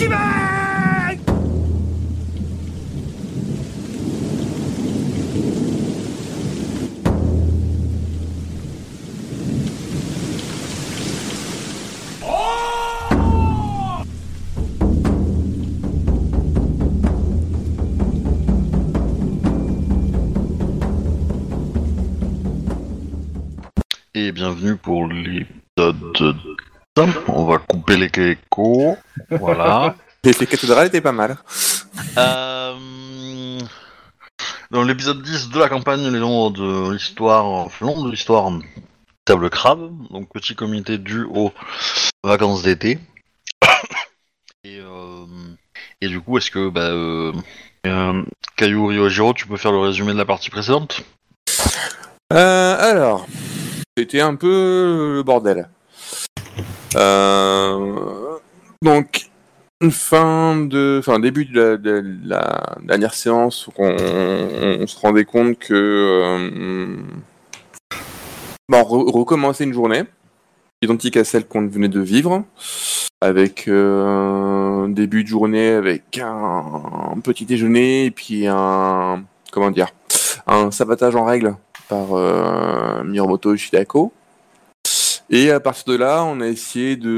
Et bienvenue pour l'épisode 10. On va couper les échos. Voilà. L'effet cathédrale était pas mal. Euh, Dans l'épisode 10 de la campagne, le long de l'histoire, long de l'histoire Table Crabe, donc petit comité dû aux vacances d'été. Et, euh, et du coup, est-ce que bah, euh, euh, Caillou Ryojiro, tu peux faire le résumé de la partie précédente? Euh, alors, c'était un peu le bordel. Euh, donc, fin de, enfin début de la, de la dernière séance, où on, se rendait compte que euh, bon, re- recommencer une journée identique à celle qu'on venait de vivre, avec euh, un début de journée avec un, un petit déjeuner et puis un comment dire, un sabotage en règle par euh, Miyamoto Shidako. Et à partir de là, on a essayé de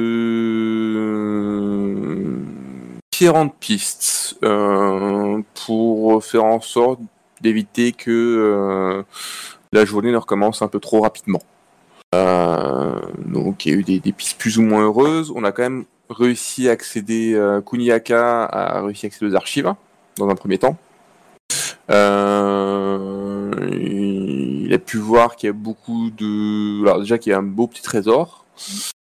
différentes pistes euh, pour faire en sorte d'éviter que euh, la journée ne recommence un peu trop rapidement. Euh, donc il y a eu des, pistes plus ou moins heureuses. On a quand même réussi à accéder, euh, Kuniaka a réussi à accéder aux archives dans un premier temps. Euh, il a pu voir qu'il y a beaucoup de, alors déjà qu'il y a un beau petit trésor,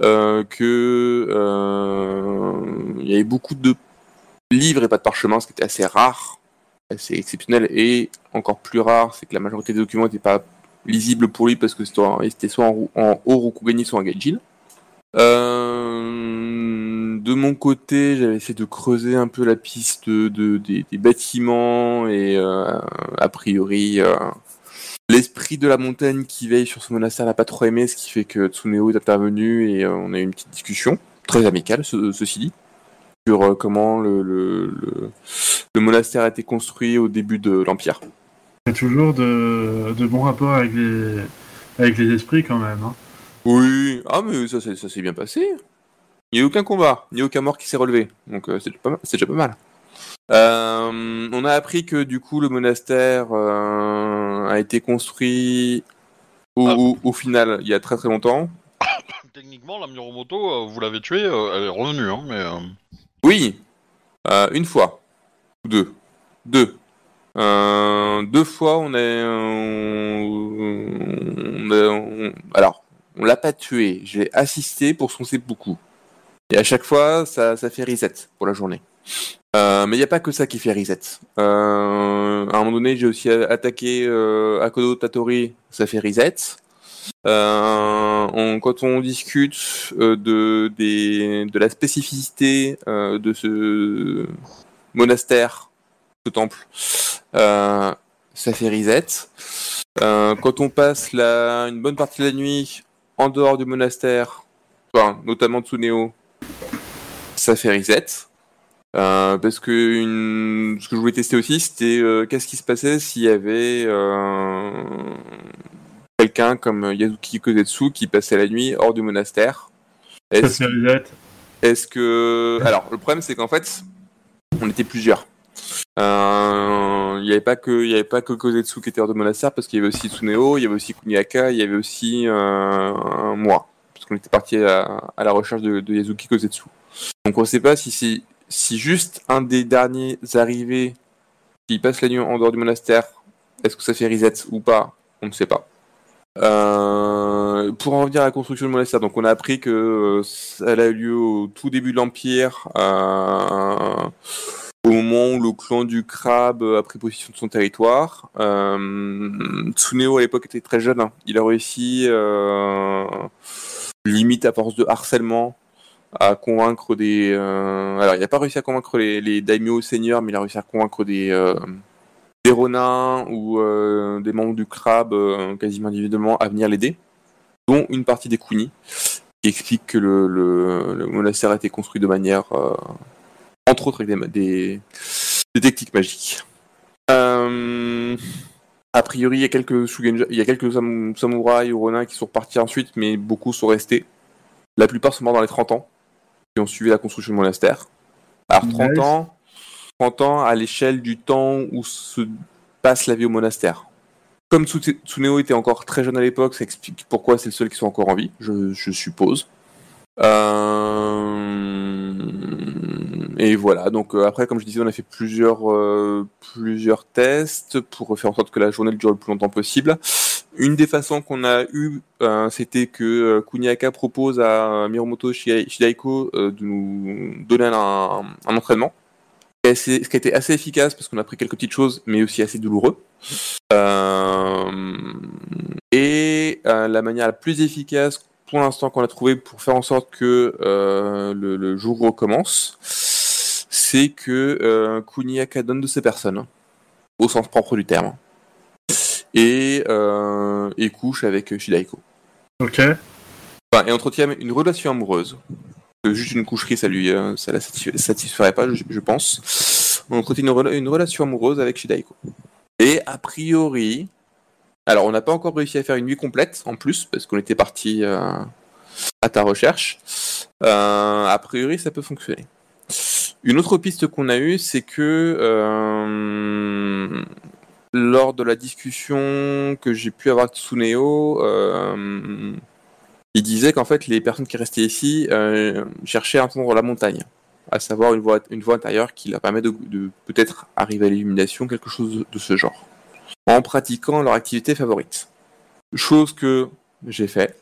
euh, que euh, il y avait beaucoup de livres et pas de parchemins, ce qui était assez rare, assez exceptionnel, et encore plus rare, c'est que la majorité des documents n'étaient pas lisibles pour lui parce que c'était soit en, en soit en Gaijin. Euh, de mon côté, j'avais essayé de creuser un peu la piste de, de- des, bâtiments et euh, a priori l'esprit de la montagne qui veille sur ce monastère n'a pas trop aimé, ce qui fait que Tsuneo est intervenu et euh, on a eu une petite discussion très amicale, ce- ceci dit, sur euh, comment le, le, le- le monastère a été construit au début de l'Empire. Il y a toujours de, de bons rapports avec les, avec les esprits quand même. hein. Oui, ah mais ça, s'est- ça s'est bien passé. Il n'y a eu aucun combat, ni aucun mort qui s'est relevé, donc euh, déjà c'est déjà pas mal. Euh, on a appris que du coup le monastère euh, a été construit au, Ah. au- au final il y a très très longtemps. Techniquement, la Miromoto, euh, vous l'avez tuée, elle est revenue, hein, mais... Oui, une fois, deux, deux. Euh, deux fois on est, on on- alors on l'a pas tué, j'ai assisté pour son seppuku. Et à chaque fois ça, ça fait reset pour la journée. Euh, mais il n'y a pas que ça qui fait reset. Euh, à un moment donné, j'ai aussi attaqué euh, Akodo Tatori, ça fait reset. Euh, quand on discute de, des, de la spécificité de ce monastère, ce temple, ça fait reset. Quand on passe la, une bonne partie de la nuit en dehors du monastère, enfin, notamment Tsuneo, ça fait reset. Euh, parce que une... ce que je voulais tester aussi, c'était euh, qu'est-ce qui se passait s'il y avait euh, quelqu'un comme Yazuki Kozetsu qui passait la nuit hors du monastère. Est-ce que alors le problème c'est qu'en fait on était plusieurs. Il n'y avait pas que il y avait pas que Kozetsu qui était hors du monastère parce qu'il y avait aussi Tsuneo, il y avait aussi Kuniaka, il y avait aussi moi parce qu'on était parti à, à la recherche de, de Yazuki Kozetsu. Donc on ne sait pas si c'est si juste un des derniers arrivés qui passe la nuit en dehors du monastère, est-ce que ça fait reset ou pas? On ne sait pas. Euh, pour en revenir à la construction du monastère, donc on a appris que euh, ça a eu lieu au tout début de l'Empire, euh, au moment où le clan du crabe a pris possession de son territoire. Euh, Tsuneo à l'époque était très jeune, hein. il a réussi, euh, limite à force de harcèlement, à convaincre des... euh, Alors il n'a pas réussi à convaincre les, les daimyo seigneurs, mais il a réussi à convaincre des... euh, des Ronins ou euh, des membres du crabe euh, quasiment individuellement à venir l'aider, dont une partie des Kuni, qui explique que le, monastère a été construit de manière entre autres avec des, des, techniques magiques. A priori, il y a quelques Shugenja- il y a quelques sam- samouraïs ou ronins qui sont repartis ensuite, mais beaucoup sont restés. La plupart sont morts dans les 30 ans, qui ont suivi la construction du monastère. Alors 30 Nice. ans, 30 ans à l'échelle du temps où se passe la vie au monastère. Comme Tsu- Tsuneo était encore très jeune à l'époque, ça explique pourquoi c'est le seul qui soit encore en vie, je, je suppose. Euh, Et voilà, donc euh, après, comme je disais, on a fait plusieurs, euh, plusieurs tests pour faire en sorte que la journée dure le plus longtemps possible. Une des façons qu'on a eu, euh, c'était que euh, Kuniaka propose à Miromoto Shidai- Shidaiko euh, de nous donner un, entraînement. Ce qui a été assez efficace parce qu'on a pris quelques petites choses, mais aussi assez douloureux. Euh, et euh, la manière la plus efficace pour l'instant qu'on a trouvé pour faire en sorte que euh, le, le jour recommence, c'est que euh, Kuniaka donne de ses personnes, au sens propre du terme, et, euh, et couche avec Shidaiko. Ok. Enfin, et entretient une relation amoureuse. Que juste une coucherie, ça lui, euh, ça la satisf- satisferait pas, je, je pense. On entretient une, rela- une relation amoureuse avec Shidaiko. Et a priori, alors on n'a pas encore réussi à faire une nuit complète en plus parce qu'on était parti euh, à ta recherche. Euh, a priori, ça peut fonctionner. Une autre piste qu'on a eue, c'est que euh, lors de la discussion que j'ai pu avoir avec Tsuneo, euh, il disait qu'en fait les personnes qui restaient ici euh, cherchaient à entendre la montagne, à savoir une voie, intérieure qui leur permet de, peut-être arriver à l'illumination, quelque chose de ce genre, en pratiquant leur activité favorite. Chose que j'ai fait.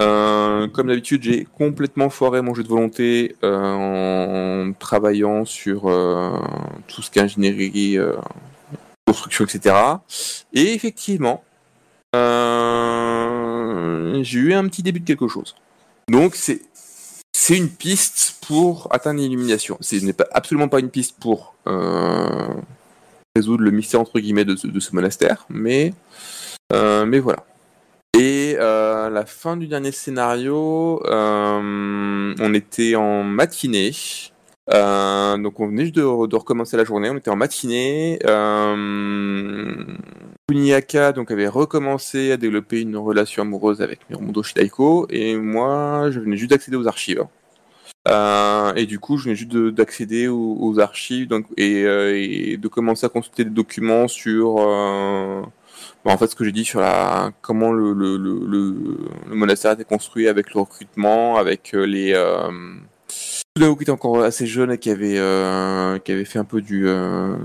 Euh, comme d'habitude, j'ai complètement foiré mon jeu de volonté en travaillant sur tout ce qui est ingénierie, euh, construction, etc. Et effectivement, euh, j'ai eu un petit début de quelque chose. Donc c'est une piste pour atteindre l'illumination. Ce n'est pas, absolument pas une piste pour euh, résoudre le mystère entre guillemets de ce, monastère, mais euh, mais voilà. Et euh, la fin du dernier scénario, on était en matinée. Euh, donc on venait juste de, recommencer la journée, on était en matinée. Euh, donc avait recommencé à développer une relation amoureuse avec Miromoto Shidaiko et moi je venais juste d'accéder aux archives. Euh, et du coup je venais juste de- d'accéder aux, archives donc, et, euh, et de commencer à consulter des documents sur bon, en fait ce que j'ai dit sur la comment le, le, le, le- monastère a été construit avec le recrutement, avec les euh, Tsuneo qui était encore assez jeune et qui avait, euh, qui avait fait un peu du euh,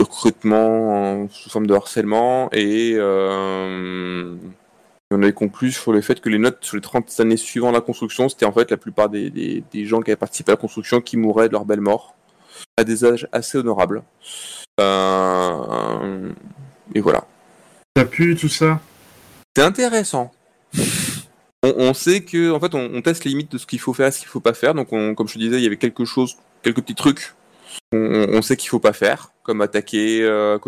recrutement en- sous forme de harcèlement et euh, on avait conclu sur le fait que les notes sur les 30 années suivant la construction, c'était en fait la plupart des, des, des gens qui avaient participé à la construction qui mouraient de leur belle mort à des âges assez honorables. Et voilà. T'as pu tout ça? C'est intéressant. On, sait que, en fait, on, teste les limites de ce qu'il faut faire et ce qu'il faut pas faire. Donc, on- comme je te disais, il y avait quelque chose, quelques petits trucs. On, sait qu'il faut pas faire, comme attaquer euh.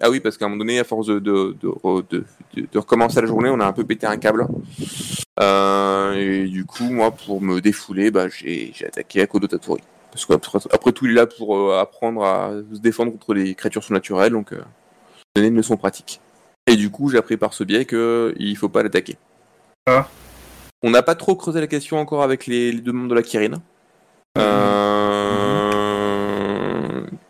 Ah oui, parce qu'à un moment donné, à force de, de, de, re- de- de- de recommencer la journée, on a un peu pété un câble. Euh, et du coup, moi, pour me défouler, bah, j'ai attaqué à Kolotatori. Parce qu'après après tout, il est là pour euh, apprendre à se défendre contre les créatures surnaturelles, donc euh, donner une leçon pratique. Et du coup, j'ai appris par ce biais qu'il faut pas l'attaquer. Ah. On n'a pas trop creusé la question encore avec les, les deux membres de la Kirin. Euh,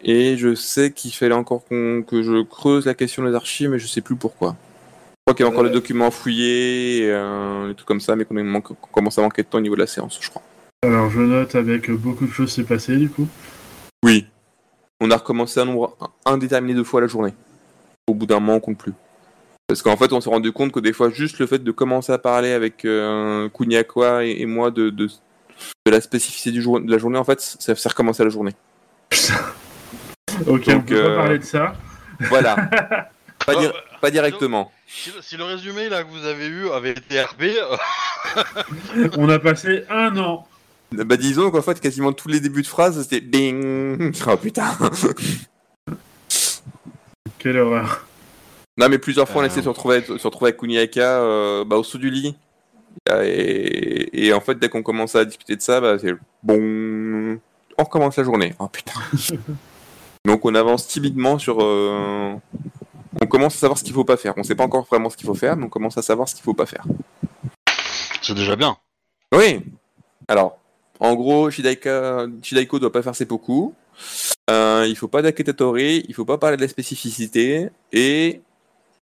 Et je sais qu'il fallait encore que je creuse la question des archives, mais je sais plus pourquoi. Je crois qu'il y a encore Euh. des documents fouillés, et, euh, des trucs comme ça, mais qu'on commence à manquer de temps au niveau de la séance, je crois. Alors je note avec euh, beaucoup de choses s'est passé du coup. Oui. On a recommencé un nombre indéterminé de fois la journée. Au bout d'un moment, on compte plus. Parce qu'en fait, on s'est rendu compte que des fois, juste le fait de commencer à parler avec euh, Kuniakwa et, et moi de, de, de la spécificité du jour, de la journée, en fait, ça fait recommencer la journée. Ok, on peut euh, pas parler de ça. Voilà. pas, Oh, pas directement. Si, si le résumé là que vous avez eu avait été RP, euh, On a passé un an. Bah disons qu'en fait, quasiment tous les débuts de phrases, c'était ding. Oh putain. Quelle horreur. Non, mais plusieurs fois, on a Euh. essayé de se retrouver, se retrouver avec Kuniaka euh, bah, au dessous du lit. Et, et en fait, dès qu'on commençait à discuter de ça, bah, c'est bon. on recommence la journée. Oh putain. Donc on avance timidement sur. euh, On commence à savoir ce qu'il faut pas faire. On sait pas encore vraiment ce qu'il faut faire, mais on commence à savoir ce qu'il faut pas faire. C'est déjà bien. Oui. Alors, en gros, Shidaika... Shidaiko doit pas faire ses pokus. Euh, il faut pas d'Aketatori, il faut pas parler de la spécificité, et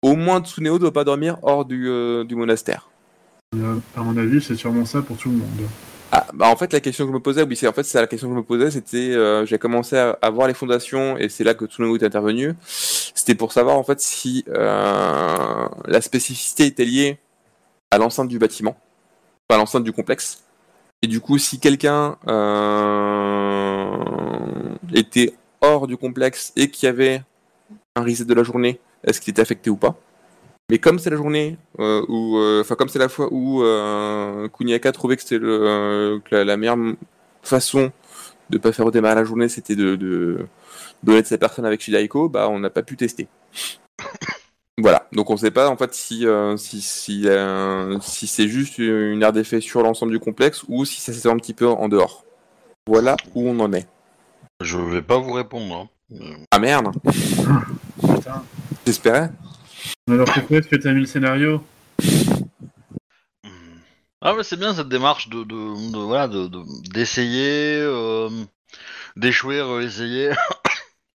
au moins Tsuneo doit pas dormir hors du, euh, du monastère. Euh, À mon avis, c'est sûrement ça pour tout le monde. Ah, bah en fait, la question que je me posais, oui, c'est en fait c'est la question que je me posais, c'était, euh, j'ai commencé à, à voir les fondations et c'est là que Tsuneo est intervenu. C'était pour savoir en fait si euh, la spécificité était liée à l'enceinte du bâtiment, enfin à l'enceinte du complexe. Et du coup, si quelqu'un euh, était hors du complexe et qu'il y avait un reset de la journée, est-ce qu'il était affecté ou pas mais comme c'est la journée euh, où, euh, enfin comme c'est la fois où euh, Kuniaka trouvait que c'était le, euh, que la, la meilleure façon de pas faire redémarrer la journée, c'était de, de donner de sa personne avec Shidaiko, bah on n'a pas pu tester. voilà, donc on sait pas en fait si euh, si si, euh, si c'est juste une aire d'effet sur l'ensemble du complexe ou si ça s'est un petit peu en dehors. Voilà où on en est. Je vais pas vous répondre. hein. Ah merde, Putain. J'espérais. Alors pourquoi est-ce que t'as mis le scénario? Ah mais c'est bien cette démarche de, de, de- voilà de de- d'essayer, euh, d'échouer, essayer.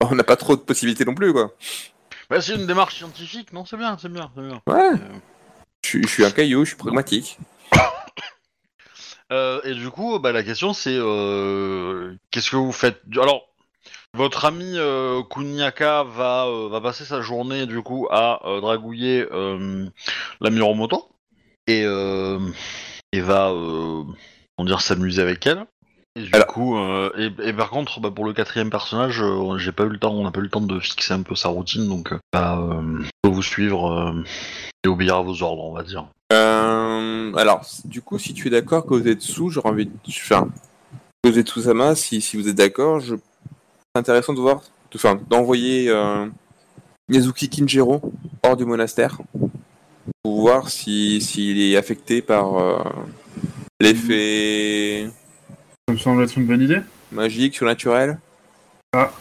On n'a pas trop de possibilités non plus quoi. bah, c'est une démarche scientifique, non C'est bien, c'est bien, c'est bien. Ouais. Euh, Je, suis- je suis un caillou, je suis pragmatique. Euh, et du coup, bah, la question c'est euh, qu'est-ce que vous faites? Alors, votre ami euh, Kuniaka va, euh, va passer sa journée du coup à euh, dragouiller euh, la Miromoto et, euh, et va comment dire s'amuser avec elle. Et du Alors- coup, et, et par contre, bah, pour le quatrième personnage, j'ai pas eu le temps, on n'a pas eu le temps de fixer un peu sa routine, donc bah, peux vous suivre et obéir à vos ordres, on va dire. Alors, du coup, si tu es d'accord, Kozetsu, j'aurais envie de. Enfin, Kozetsu-sama, si, si vous êtes d'accord, je... intéressant de voir, enfin, d'envoyer euh, Yazuki Kinjiro hors du monastère pour voir si s'il est affecté par euh, l'effet Ça me semble être une bonne idée. magique, surnaturel. Pas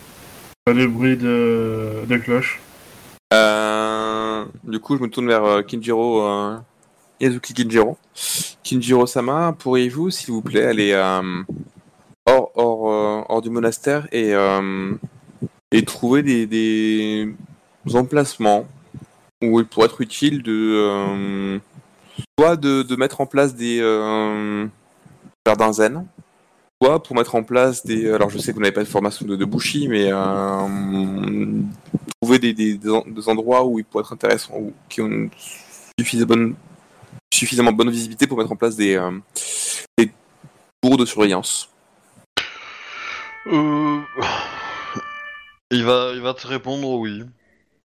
de bruit de, de cloche. Euh, du coup, je me tourne vers euh, Kinjiro, euh, Yazuki Kinjiro. Kinjiro-sama, pourriez-vous, s'il vous plaît, aller euh, hors du monastère et, euh, et trouver des, emplacements où il pourrait être utile de euh, soit de, mettre en place des jardins zen, soit pour mettre en place des. Alors, je sais que vous n'avez pas de formation de, de Bushi, mais trouver des, des- des en- des endroits où il pourrait être intéressant, ou qui ont suffisamment bonne, suffisamment bonne visibilité pour mettre en place des, euh, des tours de surveillance. Euh... Il va, il va te répondre oui.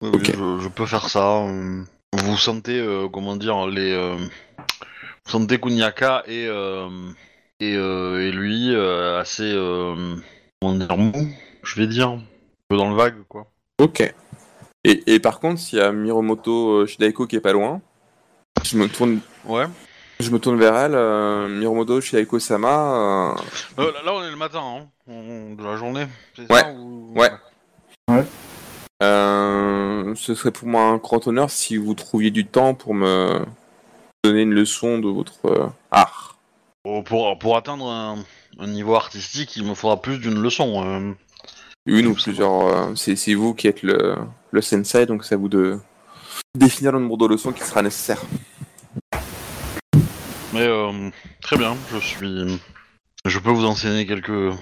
Oui, je, je peux faire ça. euh. Vous sentez, euh, comment dire, les, euh, vous sentez Kuniaka et et, et lui assez, comment dire, mou, je vais dire, un peu dans le vague quoi. Ok. Et, et par contre, s'il y a Miromoto Shidaiko qui est pas loin, je me tourne, Ouais. Je me tourne vers elle. euh, Miromoto Shidaiko-sama. euh, Euh, là, là, on est le matin, hein, on- de la journée. c'est Ouais. ça, ou- Ouais. euh, ce serait pour moi un grand honneur si vous trouviez du temps pour me donner une leçon de votre euh, art. Oh, Pour, pour atteindre un, un niveau artistique, il me faudra plus d'une leçon. euh. Une ou plusieurs. euh, c'est c'est vous qui êtes le, le sensei, donc c'est à vous de définir le nombre de leçons qui sera nécessaire. Mais euh, très bien, je suis. Je peux vous enseigner quelques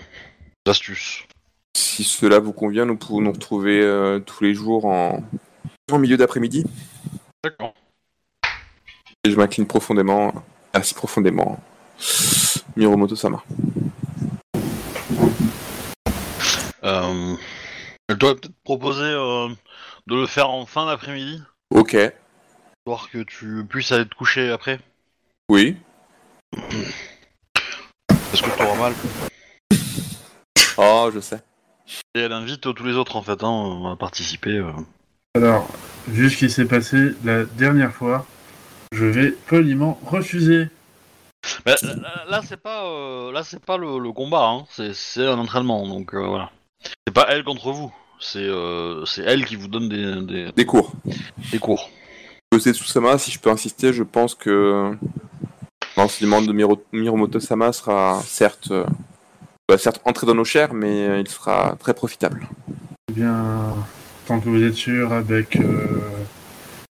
astuces. Si cela vous convient, nous pouvons nous retrouver euh, tous les jours en, en milieu d'après-midi. D'accord. Et je m'incline profondément, assez profondément, Miromoto-sama. Euh, je dois peut-être proposer euh, de le faire en fin d'après-midi, Ok, histoire que tu puisses aller te coucher après. Oui. Parce que tu auras mal. Oh, je sais. Et elle invite tous les autres en fait hein, à participer. euh. Alors, vu ce qui s'est passé la dernière fois, je vais poliment refuser. Bah, là, là, c'est pas, euh, là c'est pas le, le combat, hein. c'est, c'est un entraînement, donc euh, voilà. C'est pas elle contre vous, c'est, euh, c'est elle qui vous donne des, des, Des cours. des cours. Sama, si je peux insister, je pense que l'enseignement de Miro- Miromoto Sama sera certes, euh, certes entrer dans nos chairs, mais euh, il sera très profitable. Eh bien, tant que vous êtes sûr avec, euh,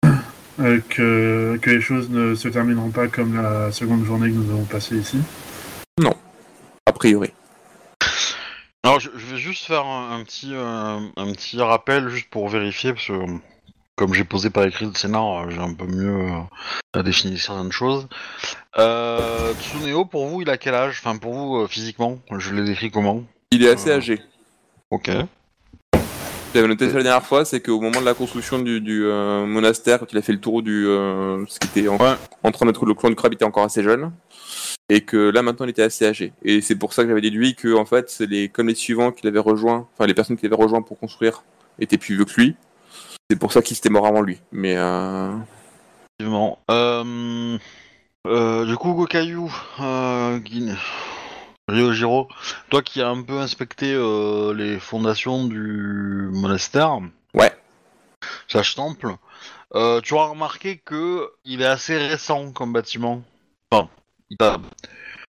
euh, que, que les choses ne se termineront pas comme la seconde journée que nous avons passée ici. A priori. Alors je, je vais juste faire un, un petit, euh, un petit rappel juste pour vérifier, parce que comme j'ai posé par écrit le scénar, j'ai un peu mieux euh, défini certaines choses. Euh, Tsuneo, pour vous, il a quel âge? Enfin, pour vous, euh, physiquement, je l'ai décrit comment? Il est assez Euh. âgé. Ok. J'avais noté ça la dernière fois, c'est qu'au moment de la construction du, du, euh, monastère, quand il a fait le tour du, euh, ce qui était en, Ouais. en train d'être le clan du crabe, il était encore assez jeune, et que là maintenant il était assez âgé. Et c'est pour ça que j'avais déduit que en fait, c'est les comme les suivants qu'il avait rejoint, enfin les personnes qu'il avait rejoint pour construire étaient plus vieux que lui. C'est pour ça qu'il s'était mort avant lui. Mais euh... Effectivement. Euh, euh, du coup, Gokayu, euh, Guin- Ryojiro, toi qui as un peu inspecté euh, les fondations du monastère, Ouais. slash temple, euh, tu as remarqué que il est assez récent comme bâtiment. Enfin, a-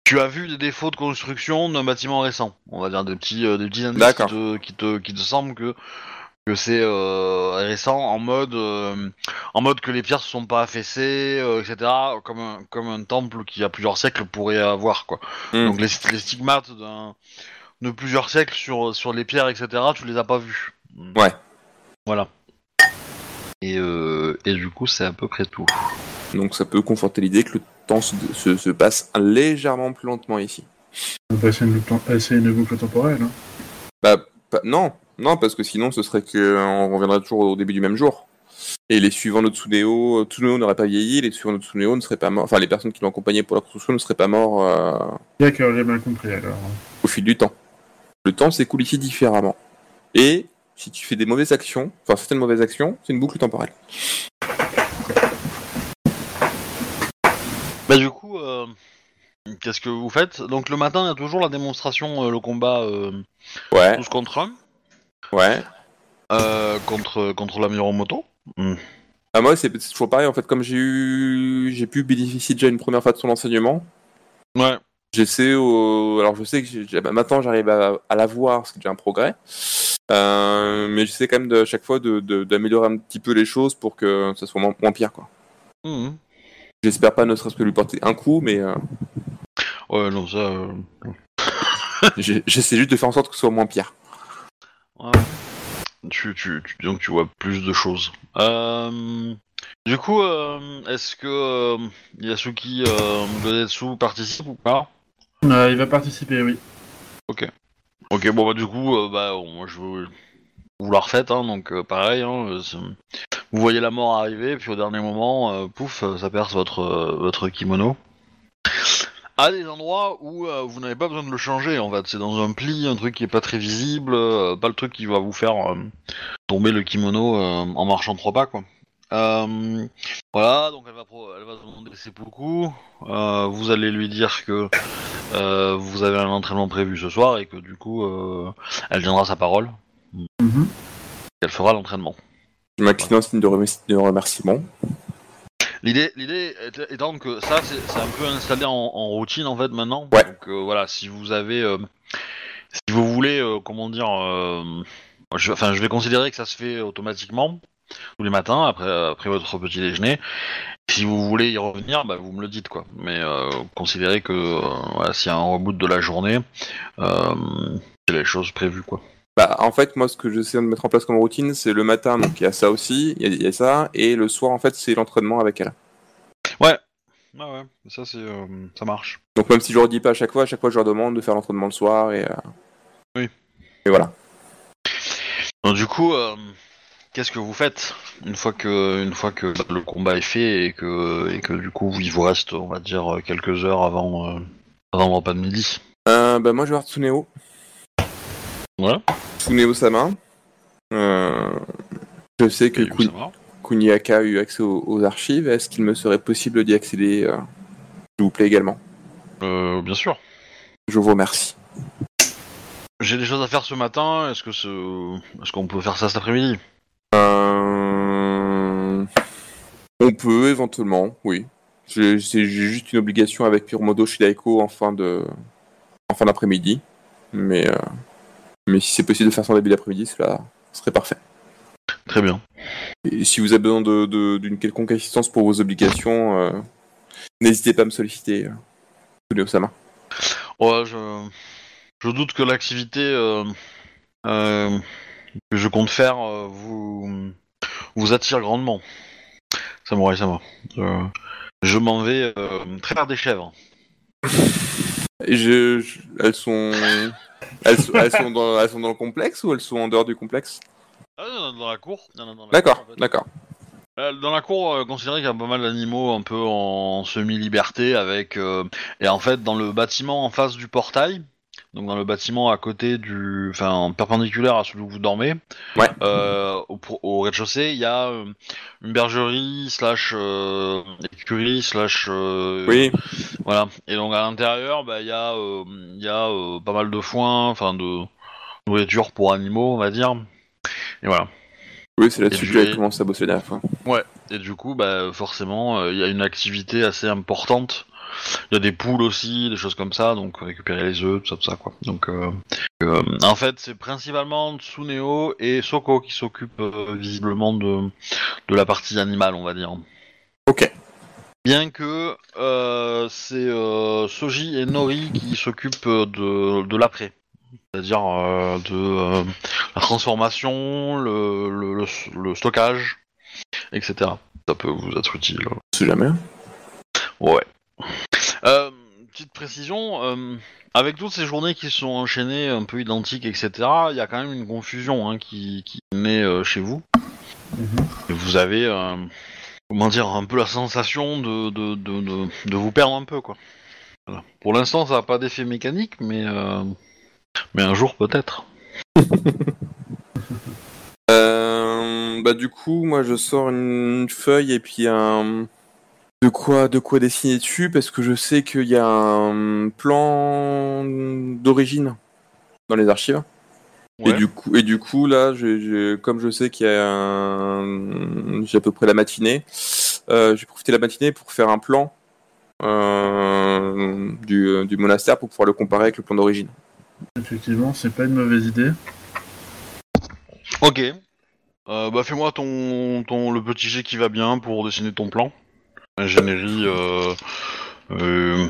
tu as vu des défauts de construction d'un bâtiment récent. On va dire des petits, euh, des petits indices qui D'accord. te, qui te, qui te semblent que que c'est euh, récent en mode euh, en mode que les pierres se sont pas affaissées, euh, etc. Comme un, comme un temple qui a plusieurs siècles pourrait avoir quoi. Hmm. Donc les, les stigmates d'un de plusieurs siècles sur sur les pierres, etc. Tu les as pas vus. Ouais. Voilà. Et euh, et du coup c'est à peu près tout. donc ça peut conforter l'idée que le temps se, se- se passe légèrement plus lentement ici. On va passer une une boucle temporelle. hein. Bah pas- non, non parce que sinon ce serait que euh, on reviendrait toujours au début du même jour. Et les suivants de Tsuneo, euh, Tsuneo n'aurait pas vieilli, les suivants de Tsuneo ne seraient pas morts, enfin les personnes qui l'ont accompagné pour la construction ne seraient pas morts euh, D'accord, j'ai bien compris alors. au fil du temps. Le temps s'écoule ici différemment. Et si tu fais des mauvaises actions, enfin certaines mauvaises actions, c'est une boucle temporelle. Bah du coup euh, qu'est-ce que vous faites? Donc le matin il y a toujours la démonstration, euh, le combat euh, Ouais, tous contre un. Ouais. Euh, contre contre la Miromoto. Hmm. Ah, moi c'est toujours pareil en fait, comme j'ai eu, j'ai pu bénéficier déjà une première fois de son enseignement. Ouais. J'essaie au... Alors je sais que bah, maintenant j'arrive à, à la voir, parce que j'ai un progrès. Euh, mais j'essaie quand même de, à chaque fois de- de- d'améliorer un petit peu les choses pour que ça soit moins, moins pire. quoi. Mhm. J'espère pas ne serait-ce que lui porter un coup, mais euh, Ouais non ça. euh, j'essaie juste de faire en sorte que ce soit moins pire. Ouais. Tu, tu, tu- donc tu vois plus de choses. Euh, du coup, euh, est-ce que euh, Yasuki euh, Godetsu participe ou pas? Il va participer, oui. Ok, bon bah du coup, bah moi je veux vous la refaites, hein, donc pareil. Hein, vous voyez la mort arriver, puis au dernier moment, pouf, ça perce votre votre kimono. À des endroits où euh, vous n'avez pas besoin de le changer, en fait, c'est dans un pli, un truc qui est pas très visible, euh, pas le truc qui va vous faire euh, tomber le kimono euh, en marchant trois pas, quoi. Euh, voilà, donc elle va, pro- elle va demander seppuku. Euh, vous allez lui dire que euh, vous avez un entraînement prévu ce soir et que du coup, euh, elle tiendra sa parole. Mhm. Elle fera l'entraînement. Je m'incline en signe de remerciement. L'idée, l'idée étant que ça, c'est un peu installé en, en routine en fait maintenant. Ouais. Donc euh, voilà, si vous avez, euh, si vous voulez, euh, comment dire, je, enfin, je vais considérer que ça se fait automatiquement tous les matins après après votre petit déjeuner. Si vous voulez y revenir, bah, vous me le dites quoi. Mais considérez que voilà, s'il y a un reboot de la journée, c'est les choses prévues quoi. Bah, en fait, moi, ce que j'essaie de mettre en place comme routine, c'est le matin, donc il y a ça aussi, il y a- il y, a ça, et le soir, en fait, c'est l'entraînement avec elle. Ouais. Ah ouais, ça c'est, euh, ça marche. Donc même si je leur dis pas à chaque fois, à chaque fois, je leur demande de faire l'entraînement le soir, et, euh, Oui. et voilà. Donc, du coup, euh, qu'est-ce que vous faites une fois que, une fois que le combat est fait et que, et que du coup il vous reste, on va dire, quelques heures avant, euh, avant le repas de midi? Euh, bah, moi, je vais voir Tsuneo. Ouais. Tsuneo Sama. Euh, je sais que Kun-. Kuniaka a eu accès aux, aux archives. Est-ce qu'il me serait possible d'y accéder, euh, s'il vous plaît, également? Euh, bien sûr. Je vous remercie. J'ai des choses à faire ce matin. Est-ce que ce... est-ce qu'on peut faire ça cet après-midi? Euh, On peut éventuellement, oui. J'ai juste une obligation avec Pyromodo Shidaiko en fin de en fin d'après-midi, mais euh, mais si c'est possible de faire ça en début d'après-midi, cela serait parfait. Très bien. Et si vous avez besoin de- de- d'une quelconque assistance pour vos obligations, euh, n'hésitez pas à me solliciter. Euh. Ouais, je, je doute que l'activité euh, euh, que je compte faire euh, vous vous attire grandement. Samurai Sama. Je, je m'en vais euh, traire des chèvres. Je, je- elles sont elles, sont- elles sont dans, elles sont dans le complexe ou elles sont en dehors du complexe? Ah, non, dans la cour. D'accord, d'accord. Euh, Dans la cour, euh, considérez qu'il y a pas mal d'animaux un peu en semi-liberté avec euh, et en fait dans le bâtiment en face du portail, donc dans le bâtiment à côté du, enfin en perpendiculaire à celui où vous dormez, Ouais. euh, au, rez-de-chaussée, il y a euh, une bergerie slash euh, écurie slash euh, Oui, voilà. Et donc à l'intérieur, bah il y a il y a pas mal de foin, enfin de nourriture pour animaux, on va dire. Et voilà. oui, c'est là-dessus que j'avais commencé à bosser la fois. Et du coup, bah, forcément, il y a une activité assez importante. Il y a des poules aussi, des choses comme ça, donc récupérer les œufs, tout ça, tout ça, quoi. Donc, euh, euh, en fait, c'est principalement Tsuneo et Soko qui s'occupent euh, visiblement de, de la partie animale, on va dire. Ok. Bien que euh, c'est euh, Soji et Nori qui s'occupent de, de l'après. C'est-à-dire euh, de la transformation, le, le, le- le stockage, etc. Ça peut vous être utile. Sait jamais. Ouais. Euh, petite précision, euh, avec toutes ces journées qui sont enchaînées, un peu identiques, etc., il y a quand même une confusion hein, qui, qui naît euh, chez vous. Mhm. Et vous avez, euh, comment dire, un peu la sensation de, de, de, de, de vous perdre un peu, quoi. Voilà. Pour l'instant, ça n'a pas d'effet mécanique, mais, euh, mais un jour peut-être. Euh, bah du coup, moi je sors une feuille et puis un de quoi de quoi dessiner dessus parce que je sais qu'il y a un plan d'origine dans les archives. Et du coup et du coup là, je, je- comme je sais qu'il y a un j'ai à peu près la matinée, euh, j'ai profité de la matinée pour faire un plan euh, du, du monastère pour pouvoir le comparer avec le plan d'origine. Effectivement, c'est pas une mauvaise idée. Ok. Euh, bah fais-moi ton, ton le petit jet qui va bien pour dessiner ton plan. Ingénierie, euh, euh,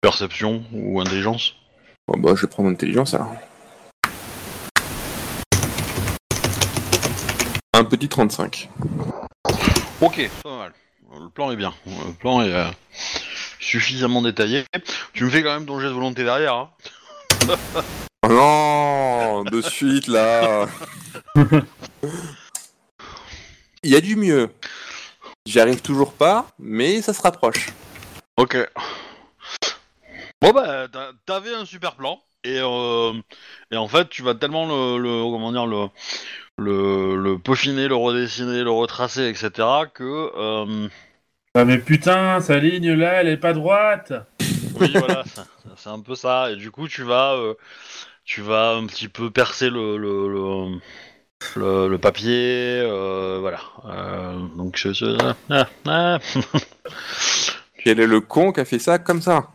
perception ou intelligence. Bon, bah je vais prendre intelligence alors. Un petit 35. Ok, pas mal. Le plan est bien. Le plan est euh, suffisamment détaillé. Tu me fais quand même ton jet de volonté derrière. Hein. Oh non, de suite là. Il y a du mieux. J'y arrive toujours pas, mais ça se rapproche. Ok. Bon bah t'a- t'avais un super plan et euh, et en fait tu vas tellement le, le comment dire le le, le peaufiner, le redessiner, le retracer, etc. que euh, Ah mais putain, sa ligne là, elle est pas droite Oui, voilà, c'est un peu ça. Et du coup, tu vas, euh, tu vas un petit peu percer le, le, le, le- le papier, euh, voilà. Euh, donc, je, je- ah, ah. Quel est le con qui a fait ça comme ça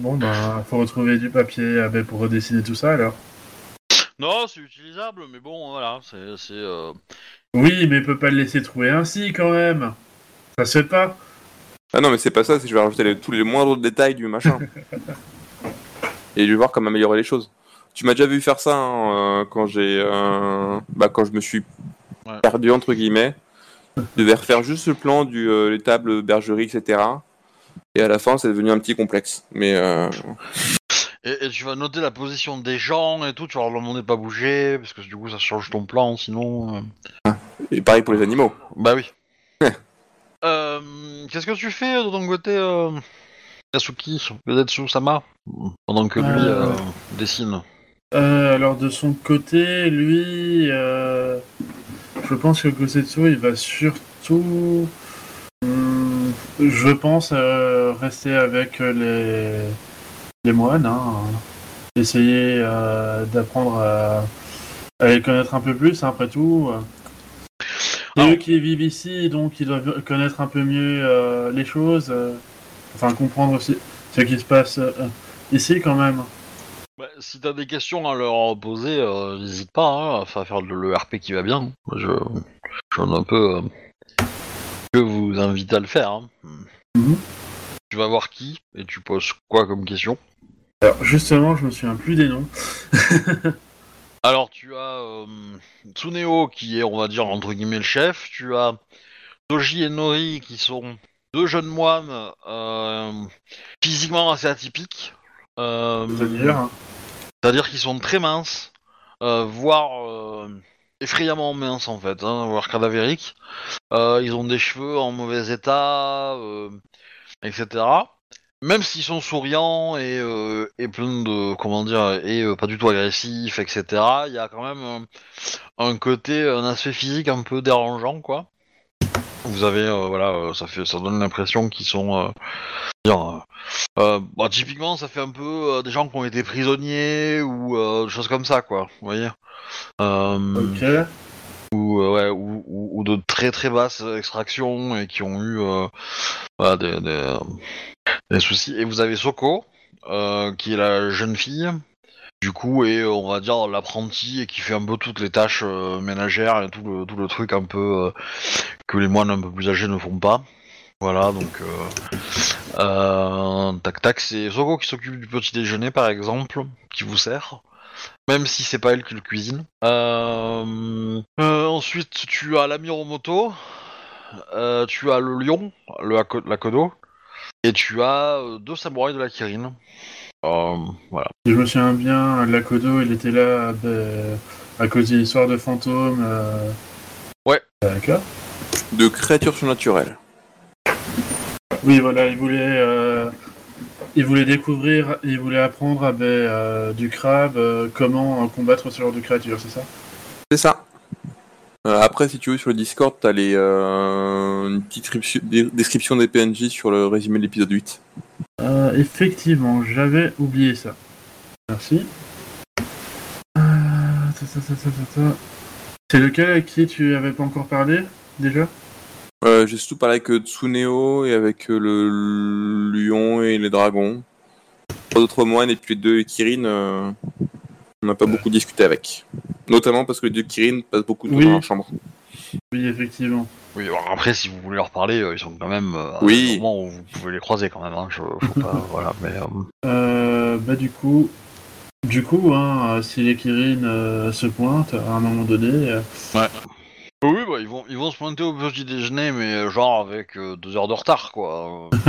Bon bah, faut retrouver du papier ah, ben, pour redessiner tout ça alors. non, c'est utilisable, mais bon, voilà, c'est, c'est, euh, Oui, mais peut pas le laisser trouver ainsi quand même. Ça se fait pas. Ah non, mais c'est pas ça, c'est que je vais rajouter les- tous les moindres détails du machin. Et je vais voir comment améliorer les choses. Tu m'as déjà vu faire ça hein, euh, quand j'ai, euh, bah, quand je me suis Ouais. perdu entre guillemets. Je devais refaire juste le plan du euh, les tables bergerie, etc. Et à la fin, c'est devenu un petit complexe. Mais euh, et, et tu vas noter la position des gens et tout, tu vas leur demander de pas bouger, parce que du coup, ça change ton plan, sinon... euh. et pareil pour les animaux. Bah oui. Euh, Qu'est-ce que tu fais de ton côté, euh, Yasuki, Sama pendant que lui Euh. euh, dessine? Euh, alors de son côté, lui, euh, je pense que Gosetsu, il va surtout... Hum, je pense euh, rester avec les, les moines, hein, essayer d'apprendre à, à les connaître un peu plus, hein, après tout. Et Alors- eux qui vivent ici, donc ils doivent connaître un peu mieux les choses, enfin comprendre aussi ce qui se passe ici quand même. Bah, si t'as des questions à leur poser, euh, n'hésite pas hein, à faire faire le, le RP qui va bien. Je, je un peu euh, que vous invite à le faire. hein. Mhm. Tu vas voir qui et tu poses quoi comme question Alors justement, je me souviens plus des noms. Alors tu as euh, Tsuneo qui est, on va dire, entre guillemets le chef. Tu as Toji et Nori qui sont deux jeunes moines physiquement assez atypiques. Euh, C'est-à-dire, hein. C'est-à-dire qu'ils sont très minces, euh, voire euh, effrayamment minces en fait, hein, voire cadavériques. Ils ont des cheveux en mauvais état, etc. Même s'ils sont souriants et, euh, et plein de comment dire et euh, pas du tout agressifs, etc. Il y a quand même un, un côté, un aspect physique un peu dérangeant quoi. Vous avez euh, voilà, euh, ça fait, ça donne l'impression qu'ils sont euh, dire, bah, typiquement, ça fait un peu des gens qui ont été prisonniers ou des choses comme ça, quoi. Vous voyez Ok. ou, ouais, ou, ou- ou de très très basses extractions et qui ont eu voilà, des, des, des soucis. Et vous avez Soko, qui est la jeune fille, du coup, et euh, on va dire l'apprenti et qui fait un peu toutes les tâches euh, ménagères et tout le, tout le truc un peu euh, que les moines un peu plus âgés ne font pas. Voilà, donc euh, tac tac, c'est Soko qui s'occupe du petit déjeuner par exemple, qui vous sert, même si c'est pas elle qui le cuisine. Ensuite, tu as la Miromoto, euh, tu as le lion, le Hako- l'Akodo, et tu as deux samouraïs de la Kirin. Euh, voilà. Si je me souviens bien, Lakodo, il était là ben, à cause d'une histoire de fantôme. euh. Ouais. D'accord. De créatures surnaturelles. Oui, voilà, il voulait, euh, il voulait découvrir, il voulait apprendre à ben, euh, du crabe euh, comment euh, combattre ce genre de créature, c'est ça? C'est ça. Euh, après, si tu veux, sur le Discord, t'as les, euh, une petite description- des- PNJ sur le résumé de l'épisode 8. Euh, Effectivement, j'avais oublié ça. Merci. Euh. C'est lequel à qui tu avais pas encore parlé déjà? Euh, J'ai surtout parlé avec Tsuneo et avec le lion et les dragons. Pas d'autres moines et puis les deux Kirin, on n'a pas beaucoup discuté avec. Notamment parce que les deux Kirin passent beaucoup de temps Oui. dans leur chambre. Oui, effectivement. Oui, alors après, si vous voulez leur parler, euh, ils sont quand même euh, à Oui. un moment où vous pouvez les croiser quand même. Hein, je, faut pas, voilà, mais euh, Euh, bah du coup, du coup, hein, si les Kirin euh, se pointent à un moment donné, euh, Oui, oui, bah, ils vont, ils vont se pointer au petit déjeuner, mais genre avec euh, deux heures de retard, quoi.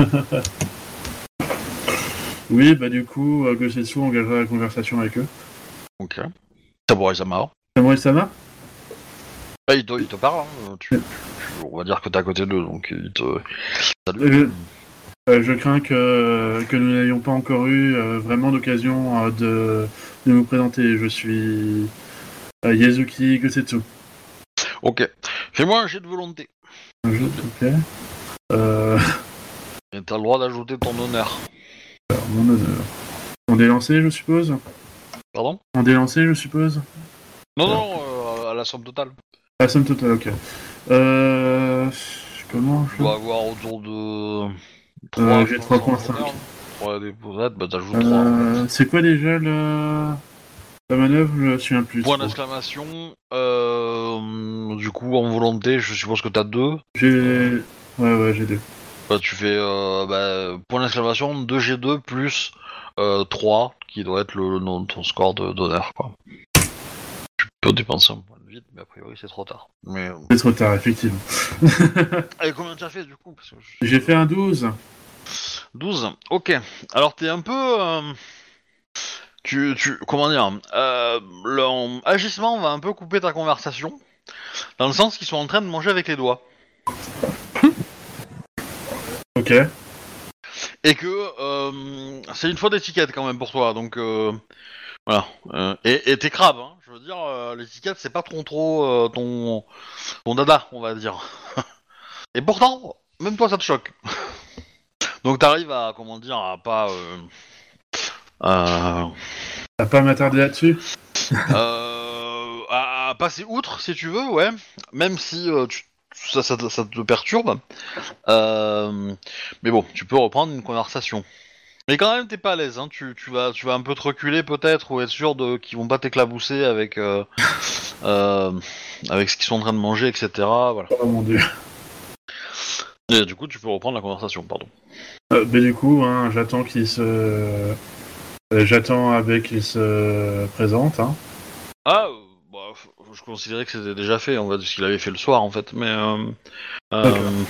Oui, bah du coup, euh, Gosetsu engagera la conversation avec eux. Ok. Samurai Sama. Samurai Sama Bah, il, te, il te parle, hein. tu, tu- tu- on va dire que t'es à côté d'eux, donc il te. Salut. Euh, je crains que, que nous n'ayons pas encore eu euh, vraiment l'occasion euh, de, de nous présenter. Je suis euh, Yazuki Gosetsu. Ok. Fais-moi un jet de volonté. Un jeu, ok. Euh, Et t'as le droit d'ajouter ton honneur. alors, mon honneur. En délancé, je suppose? Pardon En délancé, je suppose Non, non, euh, à la somme totale. La somme totale, ok. Euh, comment je... dois avoir autour de. Euh, j'ai 3 3.5. 3 déposettes, bah t'ajoutes 3. Euh, c'est quoi déjà le... la manœuvre? Je me souviens plus. Point d'exclamation. Euh, du coup, en volonté, je suppose que t'as 2. J'ai... Ouais, ouais, j'ai deux. Bah, tu fais euh, bah, point d'exclamation 2G2 plus euh, 3, qui doit être le, le nom de ton score de- d'honneur. quoi. Tu peux dépenser un point de vide, mais a priori c'est trop tard. Mais, euh, C'est trop tard, effectivement. Et combien tu as fait du coup? Parce que je- J'ai fait un 12. 12, ok. Alors t'es un peu... euh, Tu, tu, comment dire euh, Leur agissement va un peu couper ta conversation, dans le sens qu'ils sont en train de manger avec les doigts. Ok. Et que euh, c'est une faute d'étiquette quand même pour toi, donc euh, voilà. Euh, et t'es crabe, hein, je veux dire, l'étiquette c'est pas trop trop ton, ton dada, on va dire. et pourtant, même toi ça te choque. Donc t'arrives à, comment dire, à pas... à- pas m'attarder là-dessus? Euh, à, à passer outre si tu veux, ouais. Même si euh, tu- ça, ça, te- ça te perturbe. Euh, mais bon, tu peux reprendre une conversation. Mais quand même, t'es pas à l'aise. Hein. Tu, tu vas, tu vas un peu te reculer peut-être ou être sûr de qu'ils vont pas t'éclabousser avec, euh, euh, avec ce qu'ils sont en train de manger, etc. Voilà. Oh mon dieu. Et du coup, tu peux reprendre la conversation, pardon. Euh, mais du coup, hein, j'attends qu'il se. j'attends avec qu'il se présente. Hein. Ah, je considérais que c'était déjà fait, on va dire ce qu'il avait fait le soir en fait, mais euh, euh,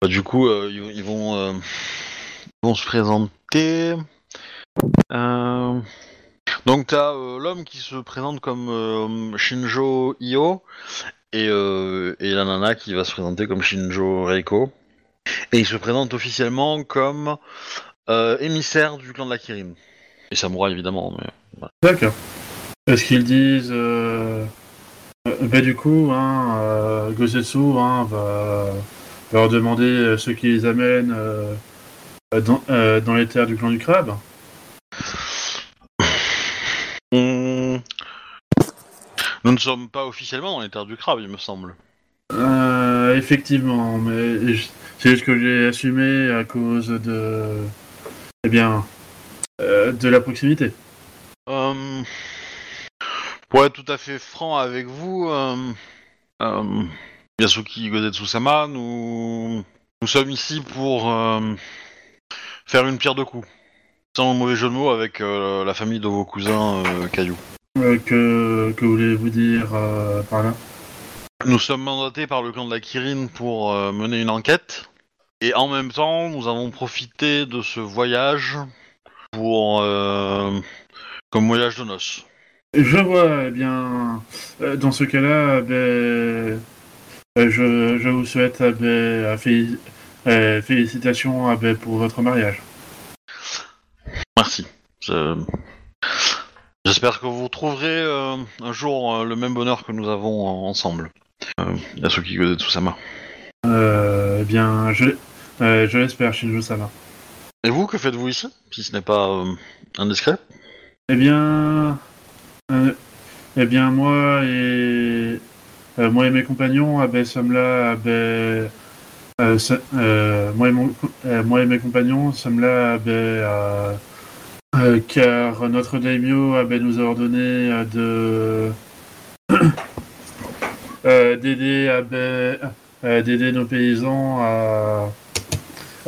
bah, du coup euh, ils, ils vont ils vont se présenter. Donc t'as l'homme qui se présente comme Shinjo Io et, et la nana qui va se présenter comme Shinjo Reiko et il se présente officiellement comme émissaire du clan de la Kirin et samouraï évidemment mais D'accord. Est-ce qu'ils disent. Euh... euh, bah, du coup, hein, euh, Gosetsu hein, va... va leur demander euh, ce qui les amène dans, dans les terres du clan du crabe. On- Nous ne sommes pas officiellement dans les terres du crabe, il me semble. Euh, effectivement, mais c'est juste que j'ai assumé à cause de. Eh bien. euh, de la proximité. Euh, Pour être tout à fait franc avec vous, euh, euh, Yasuki Godetsu-sama, nous... nous sommes ici pour euh, faire une pierre de coups. Sans mauvais jeu de mots avec euh, la famille de vos cousins Caillou. Que, que voulez-vous dire par là? Nous sommes mandatés par le clan de la Kirin pour mener une enquête. Et en même temps, nous avons profité de ce voyage pour comme voyage de noces. Je vois, eh bien, euh, dans ce cas-là, ben, euh, je, je vous souhaite eh ben, euh, féli- félicitations eh ben, pour votre mariage. Merci. Je- J'espère que vous trouverez euh, un jour euh, le même bonheur que nous avons euh, ensemble. Euh, Yasuki Godetsu-sama. Euh, eh bien, je, je l'espère, Shinjo-sama. Et vous, que faites-vous ici Si ce n'est pas indiscret? Eh bien, eh bien, moi et euh, moi et mes compagnons, sommes là, euh, euh, moi, et mon- euh, moi et mes compagnons sommes là, euh, euh, car notre daimyo eh ben, nous a ordonné euh, euh, d'aider eh ben, euh, d'aider nos paysans à,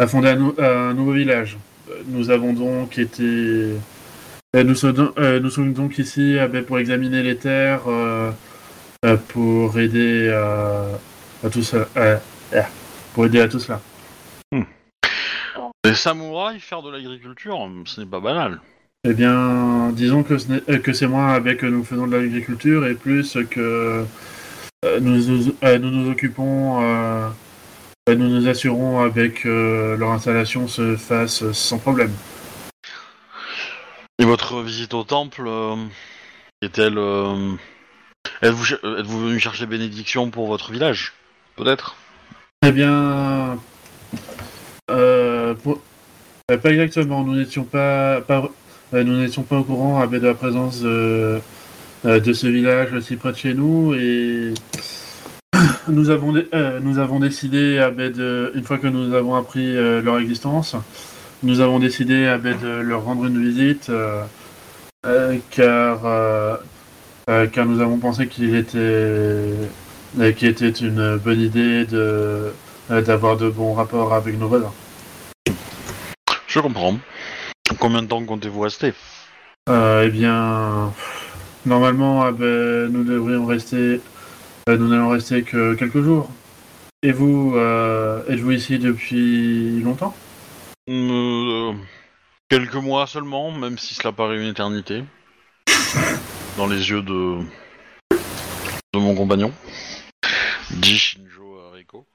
fonder un, nou- un nouveau village. Nous avons donc été euh, nous, sommes, euh, nous sommes donc ici euh, ben, pour examiner les terres, euh, euh, pour aider euh, à tout ça, euh, euh, pour aider à tout cela. Les samouraïs faire de l'agriculture, ce n'est pas banal. Eh bien, disons que euh, c'est moins avec que nous faisons de l'agriculture et plus que euh, nous, nous, euh, nous nous occupons, euh, euh, nous nous assurons avec que leur installation se fasse sans problème. Votre visite au temple euh, est-elle... euh, Êtes-vous venu chercher bénédiction pour votre village Peut-être? Eh bien, euh, pas exactement. Nous n'étions pas, nous n'étions pas au courant de la présence de, ce village si près de chez nous et nous avons, décidé, ben, de, une fois que nous avons appris leur existence, nous avons décidé ben, de leur rendre une visite euh, euh, car, euh, car nous avons pensé qu'il était euh, qui était une bonne idée de d'avoir de bons rapports avec nos voisins. Je comprends. Combien de temps comptez-vous rester? Euh, eh bien, normalement, ah ben, nous devrions rester, euh, nous n'allons rester que quelques jours. Et vous, euh, êtes-vous ici depuis longtemps? Euh, Quelques mois seulement, même si cela paraît une éternité. Dans les yeux de... de mon compagnon. Dit Shinjo Reiko.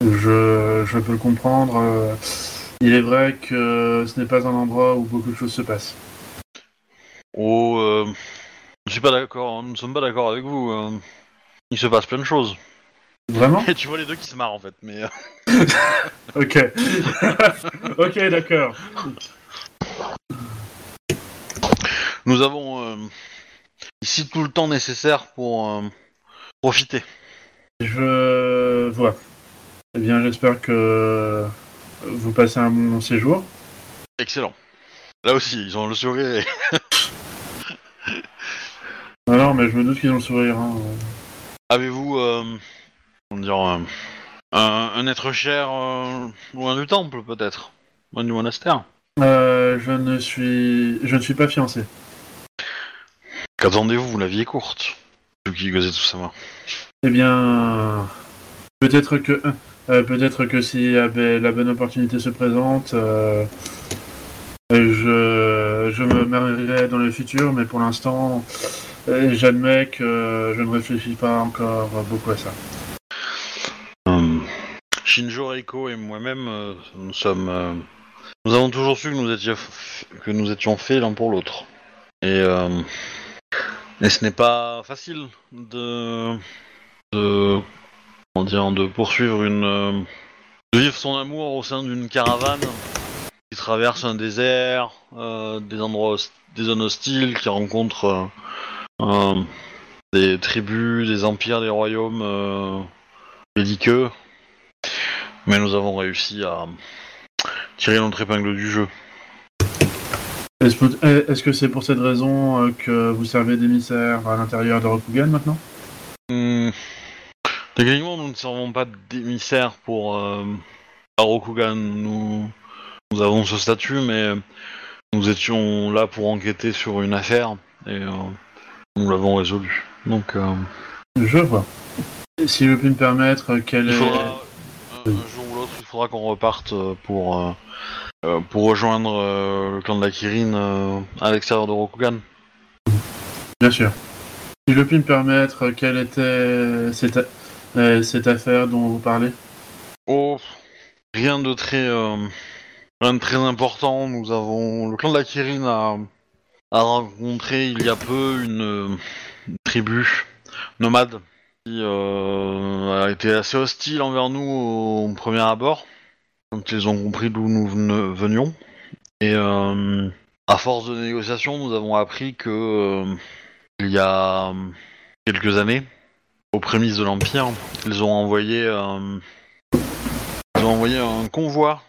je, je peux le comprendre. euh, il est vrai que ce n'est pas un endroit où beaucoup de choses se passent. Oh, euh, je suis pas d'accord, nous ne sommes pas d'accord avec vous. euh. Il se passe plein de choses. Vraiment Et tu vois les deux qui se marrent en fait, mais. euh, Ok. ok, d'accord. Nous avons euh, ici tout le temps nécessaire pour euh, profiter. Je vois. Eh bien, j'espère que vous passez un bon séjour. Excellent. Là aussi, ils ont le sourire. Non, non, mais je me doute qu'ils ont le sourire. hein. Avez-vous, euh, comment dire, euh, un, un être cher euh, loin du temple peut-être, loin du monastère Euh, je ne suis, je ne suis pas fiancé. Qu'attendez-vous? La vie est courte. Qui tout savoir. Eh bien, peut-être que, euh, peut-être que si la bonne opportunité se présente, euh, je, je me marierai dans le futur, mais pour l'instant, euh, j'admets que je ne réfléchis pas encore beaucoup à ça. Shinjo, Reiko et moi-même, euh, nous sommes, euh, nous avons toujours su que nous étions, que nous étions faits l'un pour l'autre. Et, euh, et ce n'est pas facile de, de, de poursuivre une, de vivre son amour au sein d'une caravane qui traverse un désert, des endroits, des zones hostiles, qui rencontre des tribus, des empires, des royaumes belliqueux. Mais nous avons réussi à tirer notre épingle du jeu. Est-ce que c'est pour cette raison euh, que vous servez d'émissaire à l'intérieur de Rokugan maintenant? Hmm. Techniquement, nous ne servons pas d'émissaire pour euh, à Rokugan. Nous, nous avons ce statut, mais nous étions là pour enquêter sur une affaire et euh, nous l'avons résolu. Donc, euh, Je vois. Si je puis me permettre, quel il est... faudra, un, jour ou l'autre, il faudra qu'on reparte euh, pour, euh, euh, pour rejoindre euh, le clan de la Kirin euh, à l'extérieur de Rokugan. Bien sûr. Si je puis me permettre, quelle était cette, affaire dont vous parlez? Oh, rien de très, rien de très important. Nous avons le clan de la Kirin a, a rencontré il y a peu une, une tribu nomade euh, a été assez hostile envers nous au premier abord quand ils ont compris d'où nous venions. Et euh, à force de négociations, nous avons appris que euh, il y a quelques années, aux prémices de l'Empire, ils ont envoyé ont un convoi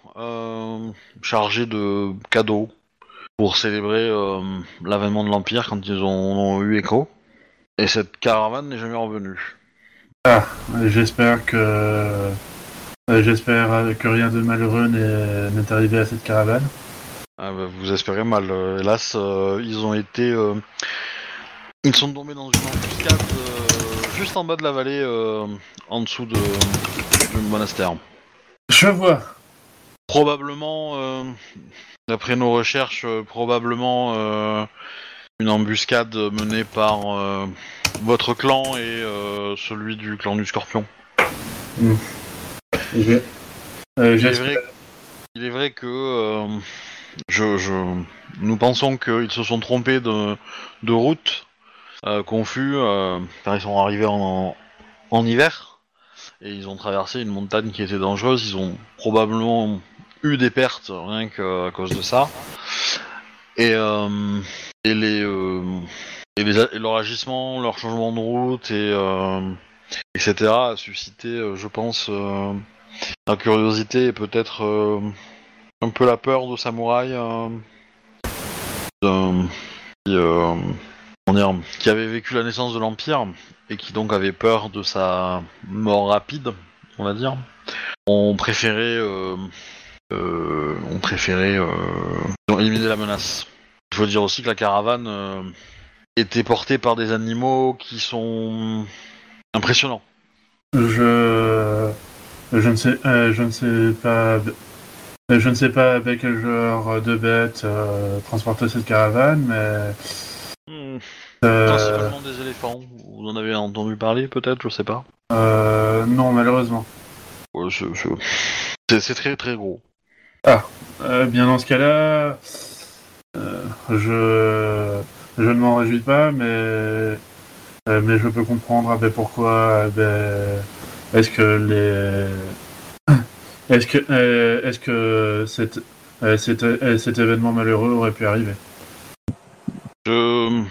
chargé de cadeaux pour célébrer l'avènement de l'Empire quand ils en ont eu écho. Et cette caravane n'est jamais revenue. Euh, J'espère que... euh, J'espère que rien de malheureux n'est arrivé à cette caravane. Ah bah, vous espérez mal. Euh, hélas, euh, ils ont été... Ils sont tombés dans une embuscade juste en bas de la vallée, en dessous de, du monastère. Je vois. Probablement, d'après nos recherches, probablement une embuscade menée par euh, votre clan et euh, celui du clan du Scorpion. Je- euh, Il est vrai, il est vrai que je, je- nous pensons qu'ils se sont trompés de, de route, confus, car ils sont arrivés en, en hiver et ils ont traversé une montagne qui était dangereuse. Ils ont probablement eu des pertes rien qu'à cause de ça. Et, euh, et les, euh, leur agissement, leur changement de route et euh, etc. a suscité, je pense. la curiosité et peut-être un peu la peur de samouraï qui, dire, qui avait vécu la naissance de l'Empire et qui donc avait peur de sa mort rapide, on va dire. On préférait, euh, euh, on préférait euh, ils ont éliminé la menace. Il faut dire aussi que la caravane euh, était portée par des animaux qui sont impressionnants. Je, je ne sais, euh, je ne sais pas, euh, je ne sais pas avec quel genre de bête euh, transporter cette caravane, mais Hmm. euh, Principalement des éléphants. Vous en avez entendu parler peut-être, je sais pas. euh, non malheureusement. Ouais, c'est très très gros. Euh, bien dans ce cas-là, euh, je, je ne m'en réjouis pas, mais euh, mais je peux comprendre ah ben, pourquoi ah ben, est-ce que les, est-ce que, euh, est-ce que cet, euh, cet, euh, cet événement malheureux aurait pu arriver? Je...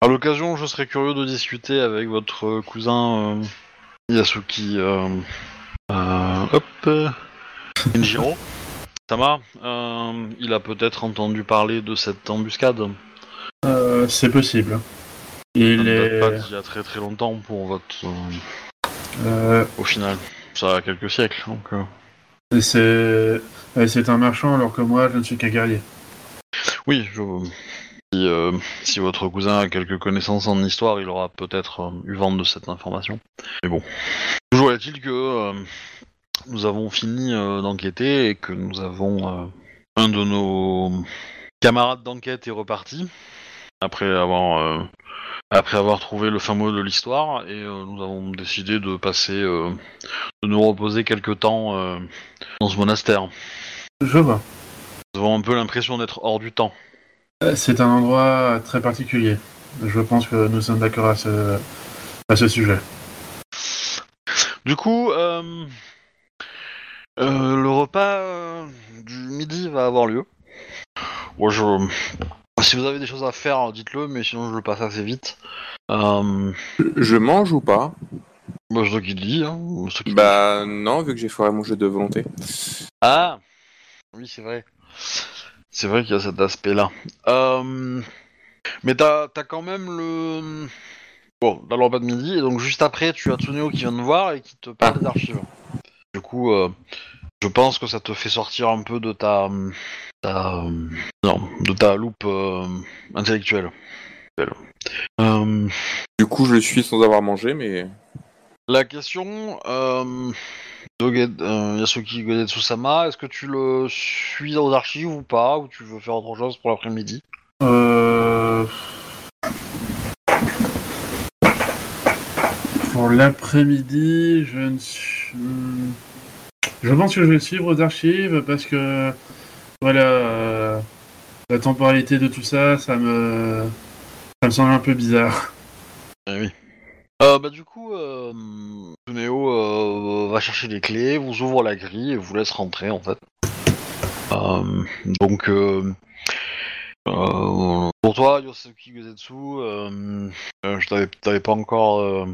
À l'occasion, je serais curieux de discuter avec votre cousin euh, Yasuki. Euh, euh, hop, euh, Kenjiro. Sama, euh, il a peut-être entendu parler de cette embuscade. Euh, C'est possible. Il Ça date est, pas d'il y a très très longtemps pour votre. euh, euh, au final, ça a quelques siècles. Donc, c'est, c'est un marchand alors que moi je ne suis qu'un guerrier. Oui, je... si, euh, si votre cousin a quelques connaissances en histoire, il aura peut-être eu vent de cette information. Mais bon. Toujours est-il que euh, nous avons fini euh, d'enquêter et que nous avons euh, un de nos camarades d'enquête est reparti après avoir euh, après avoir trouvé le fin mot de l'histoire et nous avons décidé de passer de nous reposer quelque temps dans ce monastère. Je vois. Nous avons un peu l'impression d'être hors du temps. C'est un endroit très particulier. Je pense que nous sommes d'accord à ce, à ce sujet. Du coup, euh, euh, le repas euh, du midi va avoir lieu. Moi, je... Si vous avez des choses à faire, dites-le, mais sinon je le passe assez vite. Euh... Je mange ou pas Bah, c'est toi qui le dis, hein. qui- Bah non, vu que j'ai foiré mon jeu de volonté. Ah Oui, c'est vrai. C'est vrai qu'il y a cet aspect-là. Euh... Mais t'as as quand même le... Bon, t'as le repas de midi, et donc juste après, tu as Tsuneo qui vient te voir et qui te parle des archives. Du coup, euh, je pense que ça te fait sortir un peu de ta... ta euh, non, de ta loupe euh, intellectuelle. Euh, Du coup, je le suis sans avoir mangé, mais la question... Euh... Doge- euh, Yasuki Godetsu-sama, est-ce que tu le suis aux archives ou pas Ou tu veux faire autre chose pour l'après-midi? Euh... Pour l'après-midi, je ne suis... Je pense que je vais suivre aux archives parce que voilà euh, la temporalité de tout ça, ça me ça me semble un peu bizarre. Eh oui. Euh, bah du coup, euh, euh, va chercher les clés, vous ouvre la grille et vous laisse rentrer en fait. Donc, pour toi, Yosuke euh, je t'avais pas encore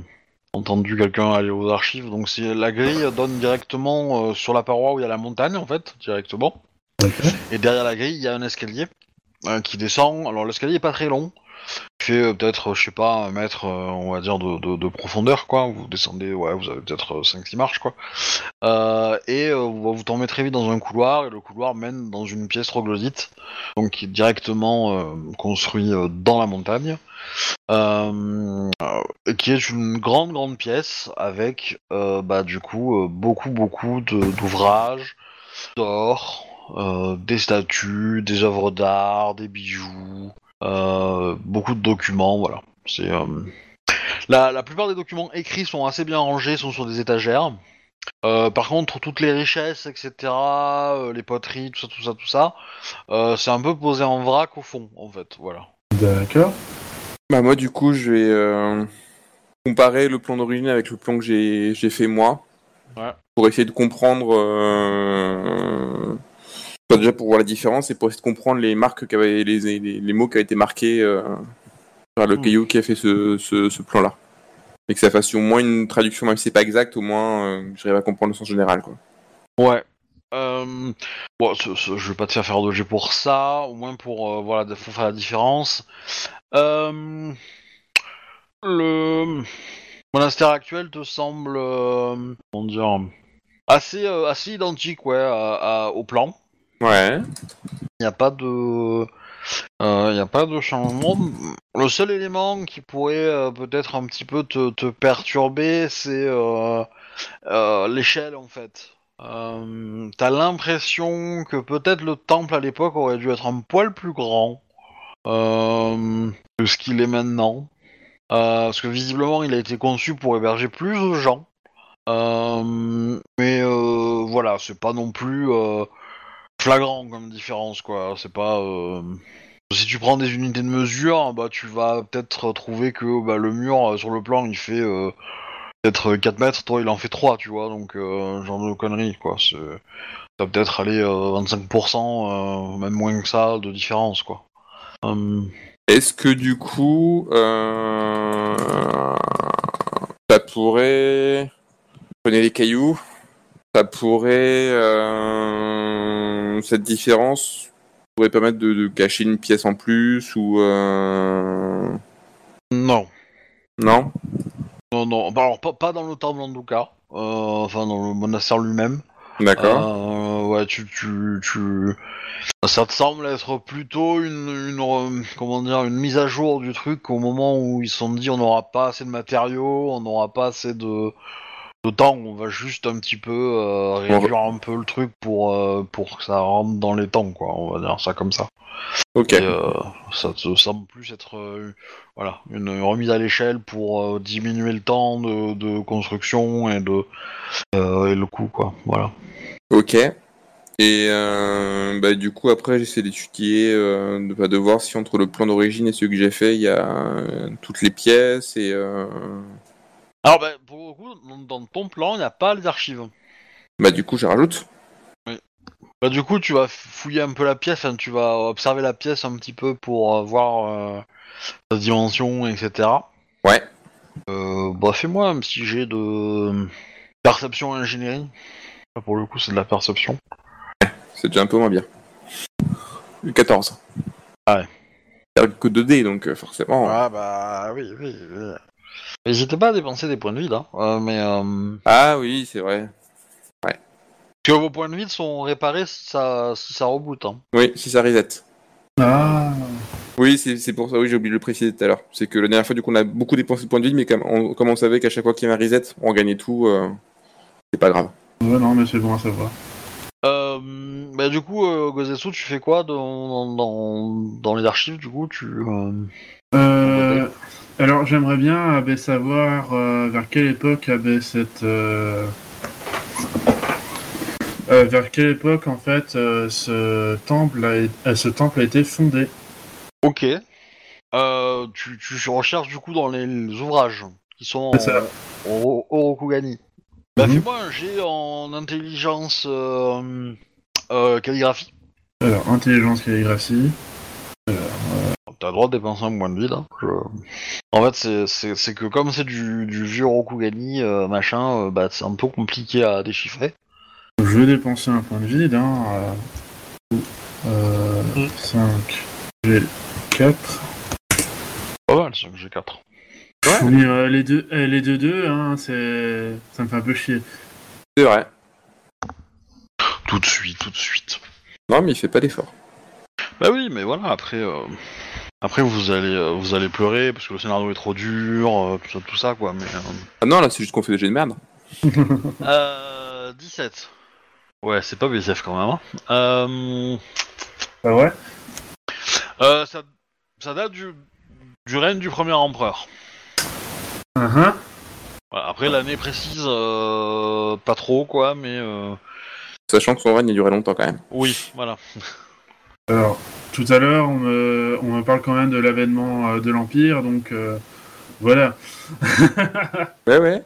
entendu quelqu'un aller aux archives, donc si la grille donne directement euh, sur la paroi où il y a la montagne en fait, directement. Et derrière la grille, il y a un escalier euh, qui descend. Alors l'escalier est pas très long. Fait euh, peut-être, je sais pas, un mètre, euh, on va dire, de, de- de profondeur, quoi. Vous descendez, ouais, vous avez peut-être 5-6 marches, quoi. Euh, et euh, vous, vous tombez très vite dans un couloir, et le couloir mène dans une pièce troglodyte, donc qui est directement euh, construit euh, dans la montagne, euh, euh, qui est une grande, grande pièce avec, euh, bah, du coup, euh, beaucoup, beaucoup d'ouvrages, d'or, euh, des statues, des œuvres d'art, des bijoux, euh, beaucoup de documents, voilà. C'est euh, la, la plupart des documents écrits sont assez bien rangés, sont sur des étagères. Euh, par contre, toutes les richesses, etc., euh, les poteries, tout ça, tout ça, tout ça, euh, c'est un peu posé en vrac au fond, en fait, voilà. D'accord. bah moi du coup, je vais euh, comparer le plan d'origine avec le plan que j'ai j'ai fait moi. Ouais. Pour essayer de comprendre euh, déjà pour voir la différence et pour essayer de comprendre les marques les, les, les mots qui avaient été marqués euh, par le Hmm. caillou qui a fait ce, ce, ce plan-là. Et que ça fasse au moins une traduction, même si c'est pas exact, au moins euh, j'arrive à comprendre le sens général quoi. Ouais. Euh, bon, ce- ce- je vais pas te faire faire de jet pour ça, au moins pour euh, voilà, faire la différence. Euh, le monastère actuel te semble, comment dire, assez assez identique, ouais, à- à- au plan. Ouais. Il n'y a pas de, il y a pas de changement. Le seul élément qui pourrait euh, peut-être un petit peu te, te perturber, c'est euh, euh, l'échelle en fait. Euh, T'as l'impression que peut-être le temple à l'époque aurait dû être un poil plus grand euh, que ce qu'il est maintenant. Euh, parce que visiblement il a été conçu pour héberger plus de gens. Euh, mais euh, voilà, c'est pas non plus euh, flagrant comme différence quoi. C'est pas. euh, Si tu prends des unités de mesure, bah tu vas peut-être trouver que bah, le mur euh, sur le plan il fait euh, peut-être 4 mètres, toi il en fait 3, tu vois, donc genre de conneries, quoi. Ça peut-être aller euh, 25%, euh, même moins que ça, de différence, quoi. Est-ce que du coup, ça pourrait. Prenez les cailloux. Ça pourrait. Cette différence pourrait permettre de, de cacher une pièce en plus ou. euh, non. Non? Non, non, bah, alors pas, pas dans le temple en tout cas, euh, enfin dans le monastère lui-même. D'accord. Euh, ouais, tu, tu, tu, ça te semble être plutôt une, une, euh, comment dire, une mise à jour du truc au moment où ils se sont dit on n'aura pas assez de matériaux, on n'aura pas assez de, temps, on va juste un petit peu euh, réduire un peu le truc pour, euh, pour que ça rentre dans les temps, quoi. On va dire ça comme ça. ok. Et, euh, ça te semble plus être voilà, une remise à l'échelle pour diminuer le temps de, de construction et, de, et le coût, quoi. Voilà. Ok. Et bah, du coup, après, j'essaie d'étudier, de, bah, de voir si entre le plan d'origine et celui que j'ai fait, il y a toutes les pièces et. Alors, bah, pour le coup, dans, ton plan, il n'y a pas les archives. Bah, du coup, je rajoute. Bah, du coup, tu vas fouiller un peu la pièce, hein, tu vas observer la pièce un petit peu pour euh, voir euh, sa dimension, etc. Ouais. Euh, bah, fais-moi un petit jet de perception ingénierie. Là, Pour le coup, c'est de la perception. C'est déjà un peu moins bien. 14. Ah ouais. C'est que 2D, donc forcément. Ah bah oui, oui, oui. N'hésitez pas à dépenser des points de vie là, euh, mais euh, Ah oui, c'est vrai. que vos points de vie sont réparés si ça, si ça reboot. Hein. Oui, si ça reset. Ah, Oui, c'est c'est pour ça, oui, j'ai oublié de le préciser tout à l'heure. C'est que la dernière fois, du coup, on a beaucoup dépensé de points de vie, mais comme on, comme on savait qu'à chaque fois qu'il y avait un reset, on gagnait tout, euh, c'est pas grave. ouais, non, mais c'est bon à savoir. Euh, bah du coup, euh, Gozetsu, tu fais quoi dans, dans, dans les archives du coup tu, euh, Euh, alors, j'aimerais bien euh, ben, savoir euh, vers quelle époque avait cette. euh, vers quelle époque, en fait, ce, temple a, ce temple a été fondé? Ok. Tu, tu recherches du coup dans les, ouvrages qui sont en, au Orokugani. Bah fais-moi un jet en intelligence calligraphie. Alors, intelligence calligraphie. T'as le droit de dépenser un point de vie là. Je- En fait, c'est- que comme c'est du, du vieux Rokugani, euh, machin, euh, bah, c'est un peu compliqué à déchiffrer. Je vais dépenser un point de vide. Hein, euh, Mm. 5. J'ai 4. Pas mal, 5 G4. Mais euh, les deux, euh, les deux deux, hein, c'est, ça me fait un peu chier. C'est vrai. Tout de suite, tout de suite. Non, mais il fait pas d'effort. Bah oui, mais voilà, après, euh, après vous allez, euh, vous allez pleurer parce que le scénario est trop dur, euh, tout ça, tout ça quoi. Mais euh... Ah non, là, c'est juste qu'on fait des jets de merde. Euh, 17. Ouais, c'est pas BSF quand même. Hein. Euh, Ah ouais? euh, ça, ça date du, du règne du premier empereur. Uh-huh. Voilà, après l'année précise, euh, pas trop quoi, mais euh, Sachant que son règne a duré longtemps quand même. oui, voilà. Alors, tout à l'heure, on me, on me parle quand même de l'avènement euh, de l'Empire, donc euh, voilà. Ouais, ouais.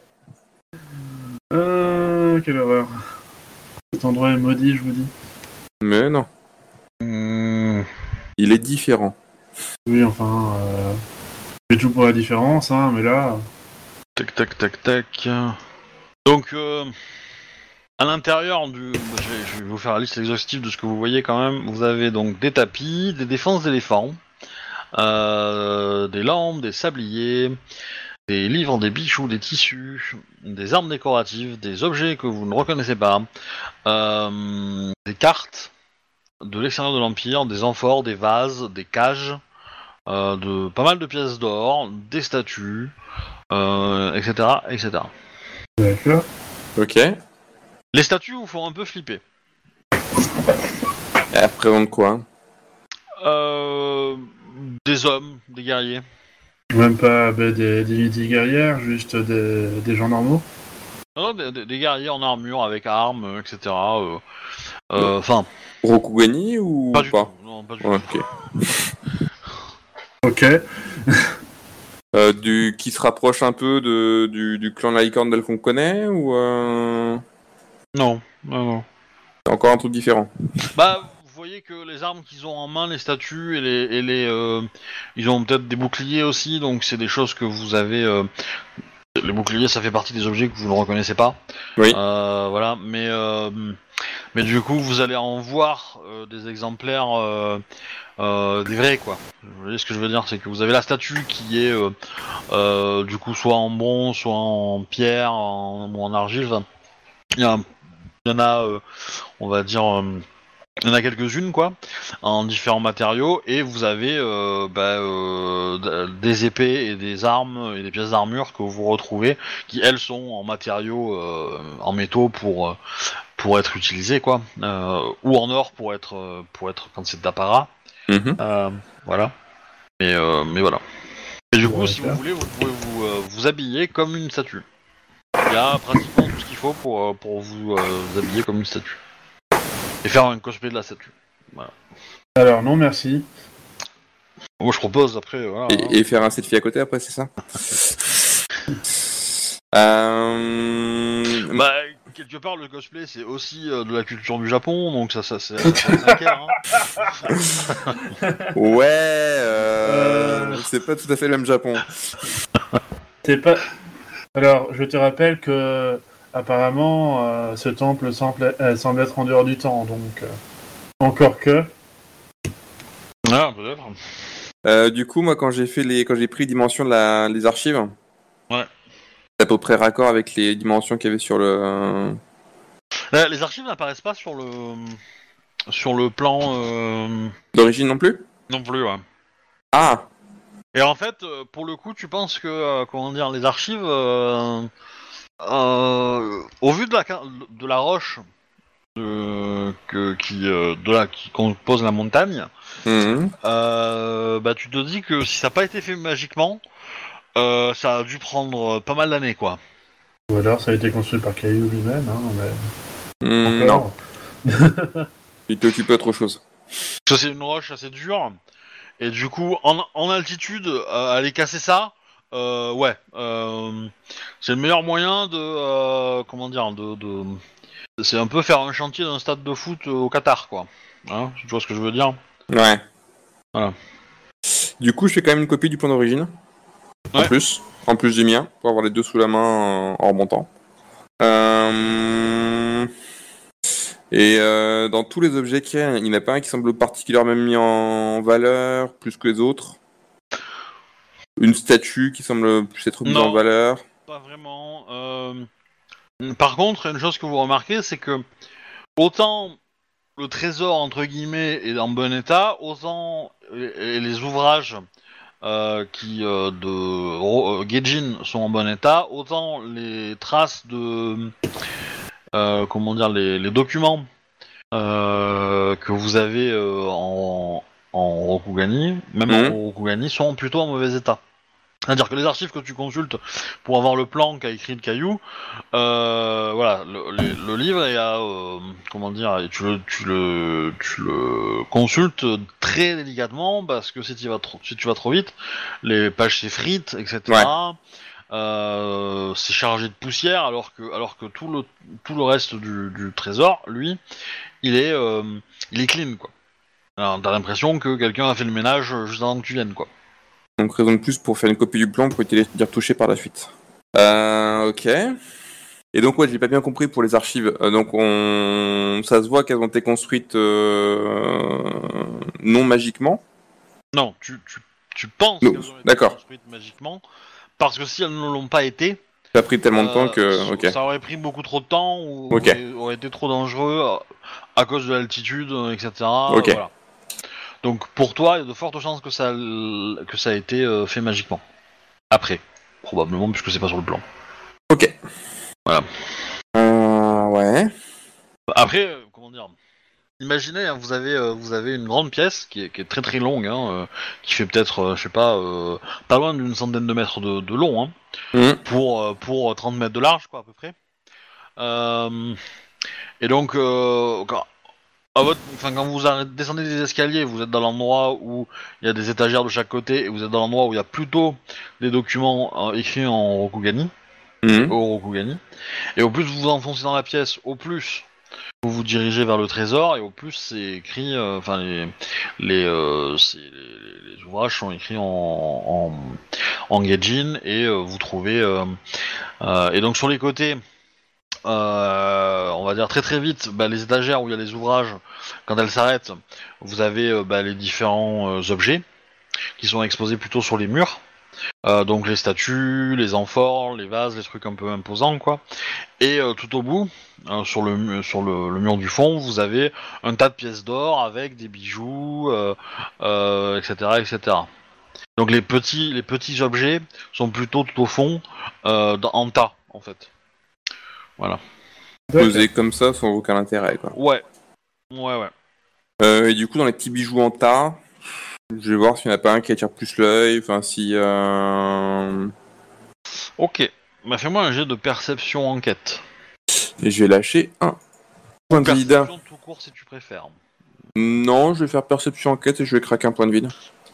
Euh, quelle horreur. Cet endroit est maudit, je vous dis. Mais non. Hmm, Il est différent. Oui, enfin, euh, j'ai tout pour la différence, hein, mais là, Tac, tac, tac, tac. Donc, euh, à l'intérieur du. Je vais, je vais vous faire la liste exhaustive de ce que vous voyez quand même. Vous avez donc des tapis, des défenses d'éléphants, euh, des lampes, des sabliers, des livres, des bijoux, des tissus, des armes décoratives, des objets que vous ne reconnaissez pas, euh, des cartes de l'extérieur de l'Empire, des amphores, des vases, des cages, euh, de pas mal de pièces d'or, des statues, euh, etc., etc. d'accord. Ok. Les statues vous font un peu flipper. après, on quoi? Euh, des hommes, des guerriers. Même pas bah, des divinités guerrières, juste des, des gens normaux? Non, non, des, des- des guerriers en armure avec armes, euh, etc. euh, euh, Enfin, Rokugani ou pas du pas? tout. Non, pas du Ouais, tout. ok. Ok. Euh, du qui se rapproche un peu de du, du clan de la licorne tel qu'on connaît ou euh, Non, non, non. c'est encore un truc différent Bah, vous voyez que les armes qu'ils ont en main, les statues et les, et les euh, ils ont peut-être des boucliers aussi, donc c'est des choses que vous avez. euh, les boucliers, ça fait partie des objets que vous ne reconnaissez pas. Oui. Euh, voilà, mais euh, mais du coup, vous allez en voir euh, des exemplaires euh, euh, des vrais, quoi. Vous voyez ce que je veux dire, c'est que vous avez la statue qui est euh, euh, du coup soit en bronze, soit en pierre, en, ou en argile. Enfin, il y, a- il y en a, euh, on va dire. euh, il y en a quelques-unes, quoi, en différents matériaux, et vous avez euh, bah, euh, des épées et des armes et des pièces d'armure que vous retrouvez, qui elles sont en matériaux, euh, en métaux pour pour être utilisées, quoi, euh, ou en or pour être pour être quand c'est d'apparat, voilà. Mais euh, mais voilà. Et du coup, Ouais, si vous voulez, vous pouvez vous euh, vous habiller comme une statue. Il y a pratiquement tout ce qu'il faut pour euh, pour vous, euh, vous habiller comme une statue et faire un cosplay de la statue. Alors, non, merci. Moi, je propose après, voilà. hein. et, et faire un selfie à côté après c'est ça? Euh... Bah, quelque part, le cosplay, c'est aussi euh, de la culture du Japon, donc ça, ça, c'est hein. ouais euh... c'est pas tout à fait le même Japon C'est pas. Alors, je te rappelle que apparemment, euh, ce temple semble, euh, semble être en dehors du temps, donc euh, encore que. Ah, peut-être. Euh, du coup, moi, quand j'ai fait les, quand j'ai pris les dimensions de la, les archives, Ouais. c'est à peu près raccord avec les dimensions qu'il y avait sur le. Euh, les archives n'apparaissent pas sur le sur le plan euh, D'origine non plus? non plus, ouais. Ah, Et en fait, euh, pour le coup, tu penses que, euh, comment dire, les archives, euh, euh, au vu de la, de la roche que, qui, de la, qui compose la montagne, Mhm. euh, bah, tu te dis que si ça n'a pas été fait magiquement, euh, ça a dû prendre pas mal d'années, quoi. Ou alors, ça a été construit par Caillou lui-même, hein, mais. Hmm, non, il t'occupe autre chose. Que c'est une roche assez dure, et du coup, en, en altitude, euh, aller casser ça, euh, ouais, euh, c'est le meilleur moyen de, comment dire, de, de- c'est un peu faire un chantier d'un stade de foot au Qatar, quoi. Hein, tu vois ce que je veux dire Ouais. Voilà. Du coup, je fais quand même une copie du plan d'origine. En Ouais. plus, en plus du mien, pour avoir les deux sous la main en remontant. Euh, Et euh, dans tous les objets qu'il y a, il n'y en a pas un qui semble particulièrement mis en valeur plus que les autres? Une statue qui semble plus être mise Non. en valeur? Pas vraiment. euh, Par contre, une chose que vous remarquez, c'est que autant le trésor entre guillemets est en bon état, autant les ouvrages euh, qui euh, de Gaijin sont en bon état, autant les traces de comment dire les, les documents euh, que vous avez euh, en, en Rokugani, même Mhm. en Rokugani, sont plutôt en mauvais état. C'est-à-dire que les archives que tu consultes pour avoir le plan qu'a écrit le caillou, euh, voilà, le, le- le livre est à, euh, comment dire, tu le, tu le, tu le consultes très délicatement parce que si tu vas trop, si tu vas trop vite, les pages s'effritent, etc. Ouais. Euh, c'est chargé de poussière alors que, alors que tout le, tout le reste du, du trésor, lui, il est, euh, il est clean quoi. Alors, t'as l'impression que quelqu'un a fait le ménage juste avant que tu viennes quoi. Donc raison de plus pour faire une copie du plan pour éviter d'y retoucher par la suite. Euh, ok. Et donc ouais, j'ai pas bien compris pour les archives. Euh, donc on, ça se voit qu'elles ont été construites non magiquement. Non, tu, tu, tu penses qu'elles ont été construites magiquement, parce que si elles ne l'ont pas été, Ça a pris tellement de temps euh, que. ça- Ok. ça aurait pris beaucoup trop de temps ou Ok. aurait, été trop dangereux euh, à cause de l'altitude, euh, etc. Voilà. Donc pour toi, il y a de fortes chances que ça, que ça a été euh, fait magiquement. Après, probablement, puisque c'est pas sur le plan. Ok. Voilà. Euh, ouais. Après, euh, comment dire? Imaginez, hein, vous avez euh, vous avez une grande pièce qui est, qui est très très longue, hein, euh, qui fait peut-être, euh, je sais pas, pas loin d'une centaine de mètres de, de long, hein, Mhm. pour euh, pour 30 mètres de large, quoi, à peu près. Et donc, quand- à votre, enfin, quand vous descendez des escaliers, vous êtes dans l'endroit où il y a des étagères de chaque côté et vous êtes dans l'endroit où il y a plutôt des documents écrits en Rokugani, Mhm. au Rokugani. Et au plus vous vous enfoncez dans la pièce, au plus vous vous dirigez vers le trésor et au plus c'est écrit, euh, enfin euh, les les- les ouvrages sont écrits en en, gaijin et euh, vous trouvez et donc sur les côtés. on va dire très très vite, bah, les étagères où il y a les ouvrages, quand elles s'arrêtent, vous avez bah, les différents objets qui sont exposés plutôt sur les murs. Euh, donc les statues, les amphores, les vases, les trucs un peu imposants quoi. Et euh, tout au bout, euh, sur le mu- sur le, le mur du fond, vous avez un tas de pièces d'or avec des bijoux, euh, euh, etc., etc. Donc les petits les petits objets sont plutôt tout au fond, dans- en tas en fait. Posé comme ça sans aucun intérêt, quoi. Ouais, ouais, ouais. Et du coup, dans les petits bijoux en tas, je vais voir s'il n'y en a pas un qui attire plus l'œil. Enfin, si. Euh... Ok. Bah fais-moi un jet de perception enquête. Et je vais lâcher un point de vide. Perception tout court si tu préfères. Non, je vais faire perception enquête et je vais craquer un point de vide.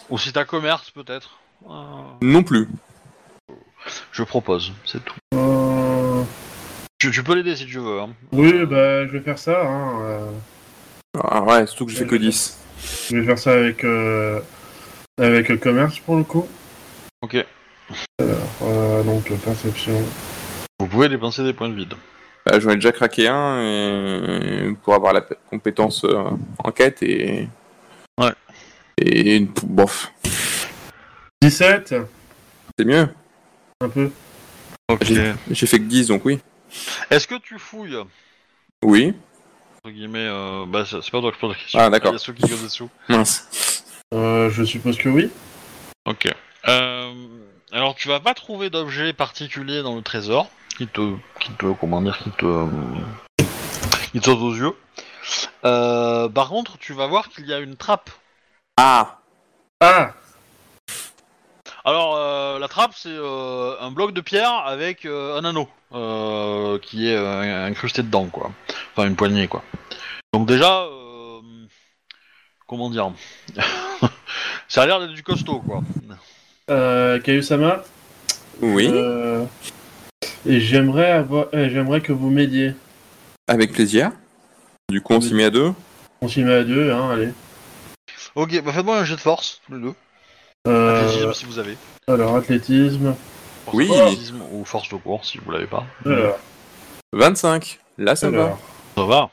Ou si t'as commerce peut-être. Euh, Non plus. je propose, c'est tout. Euh, Tu, tu peux l'aider si tu veux. Hein. Oui, bah, je vais faire ça. Hein. euh, Ah ouais, surtout que je fais que 10. Je vais faire ça avec, euh, avec le commerce pour le coup. Ok. Euh, donc, perception. Vous pouvez dépenser des points de vide. Bah, J'en ai déjà craqué un et... pour avoir la compétence euh, enquête et. Ouais. Et une... bof. 17 C'est mieux. Un peu. Ok. J'ai fait que 10 donc oui. Est-ce que tu fouilles? Oui. Entre guillemets, euh, bah c'est pas toi que je pose la question. Ah, d'accord. Il y a ceux qui go dessous. Mince. Euh, je suppose que oui. Ok. Euh, alors tu vas pas trouver d'objet particulier dans le trésor qui te, qui te, comment dire, qui te, qui te saute aux yeux. Euh, par contre, tu vas voir qu'il y a une trappe. Ah Ah Alors euh, la trappe c'est euh, un bloc de pierre avec euh, un anneau euh, qui est euh, incrusté dedans quoi. Enfin une poignée quoi. Donc déjà, euh, comment dire, ça a l'air d'être du costaud quoi. euh, Kayusama? Oui, euh, Et j'aimerais avoir... euh, j'aimerais que vous m'aidiez. avec plaisir. Du coup, on s'y met à deux. On s'y met à deux, hein, allez. Ok, bah faites-moi un jet de force tous les deux. Euh, Athlétisme si vous avez. alors, athlétisme. Force Oui. athlétisme ou force de cours si vous l'avez pas. Alors, 25. Là, ça va. alors. Ça va.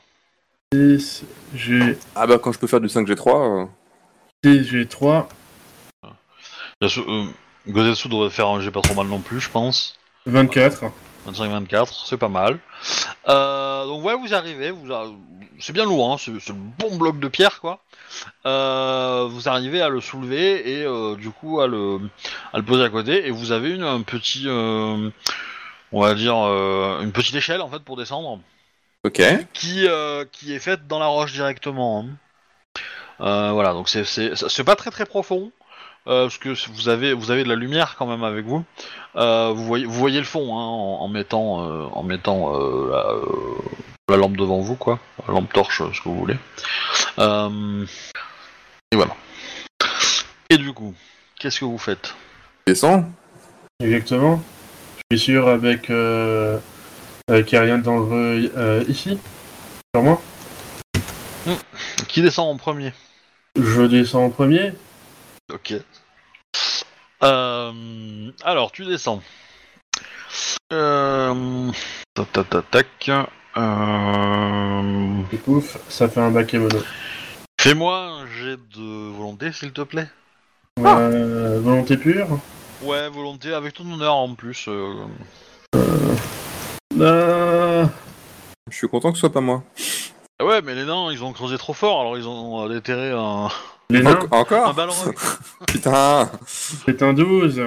6, j'ai Ah bah, quand je peux faire du 5G3. euh, 6, j'ai 3, Yasu- euh, Gozetsu devrait faire un jet pas trop mal non plus, je pense. 24. 25-24, c'est pas mal. Euh, donc ouais, vous arrivez, vous a- c'est bien lourd, hein, c'est c'est le bon bloc de pierre quoi. Euh, vous arrivez à le soulever et euh, du coup à le, à le poser à côté et vous avez une, un petit, euh, on va dire euh, une petite échelle en fait pour descendre Ok. qui, euh, qui est faite dans la roche directement. hein. Euh, voilà, donc c'est c'est c'est pas très très profond. Euh, parce que vous avez vous avez de la lumière quand même avec vous. Euh, vous voyez vous voyez le fond hein, en, en mettant euh, en mettant euh, la, euh, la lampe devant vous quoi, la lampe torche ce que vous voulez. Euh, et voilà. Et du coup, qu'est-ce que vous faites? Descends. Exactement. Je suis sûr avec... Euh, euh, qu'il n'y a rien de dangereux euh, ici. Sur moi. Qui descend en premier? Je descends en premier. Ok. Euh, alors, tu descends. Euh, tac, tac, tac, tac. Euh, Et pouf, ça fait un bakemono. Fais-moi un jet de volonté, s'il te plaît. Euh, volonté pure. Ouais, volonté, avec ton honneur en plus. euh. Je suis content que ce soit pas moi. Ah Ouais, mais les nains, ils ont creusé trop fort, alors ils ont déterré un, les nains, En- encore un ballon. Putain c'est un 12.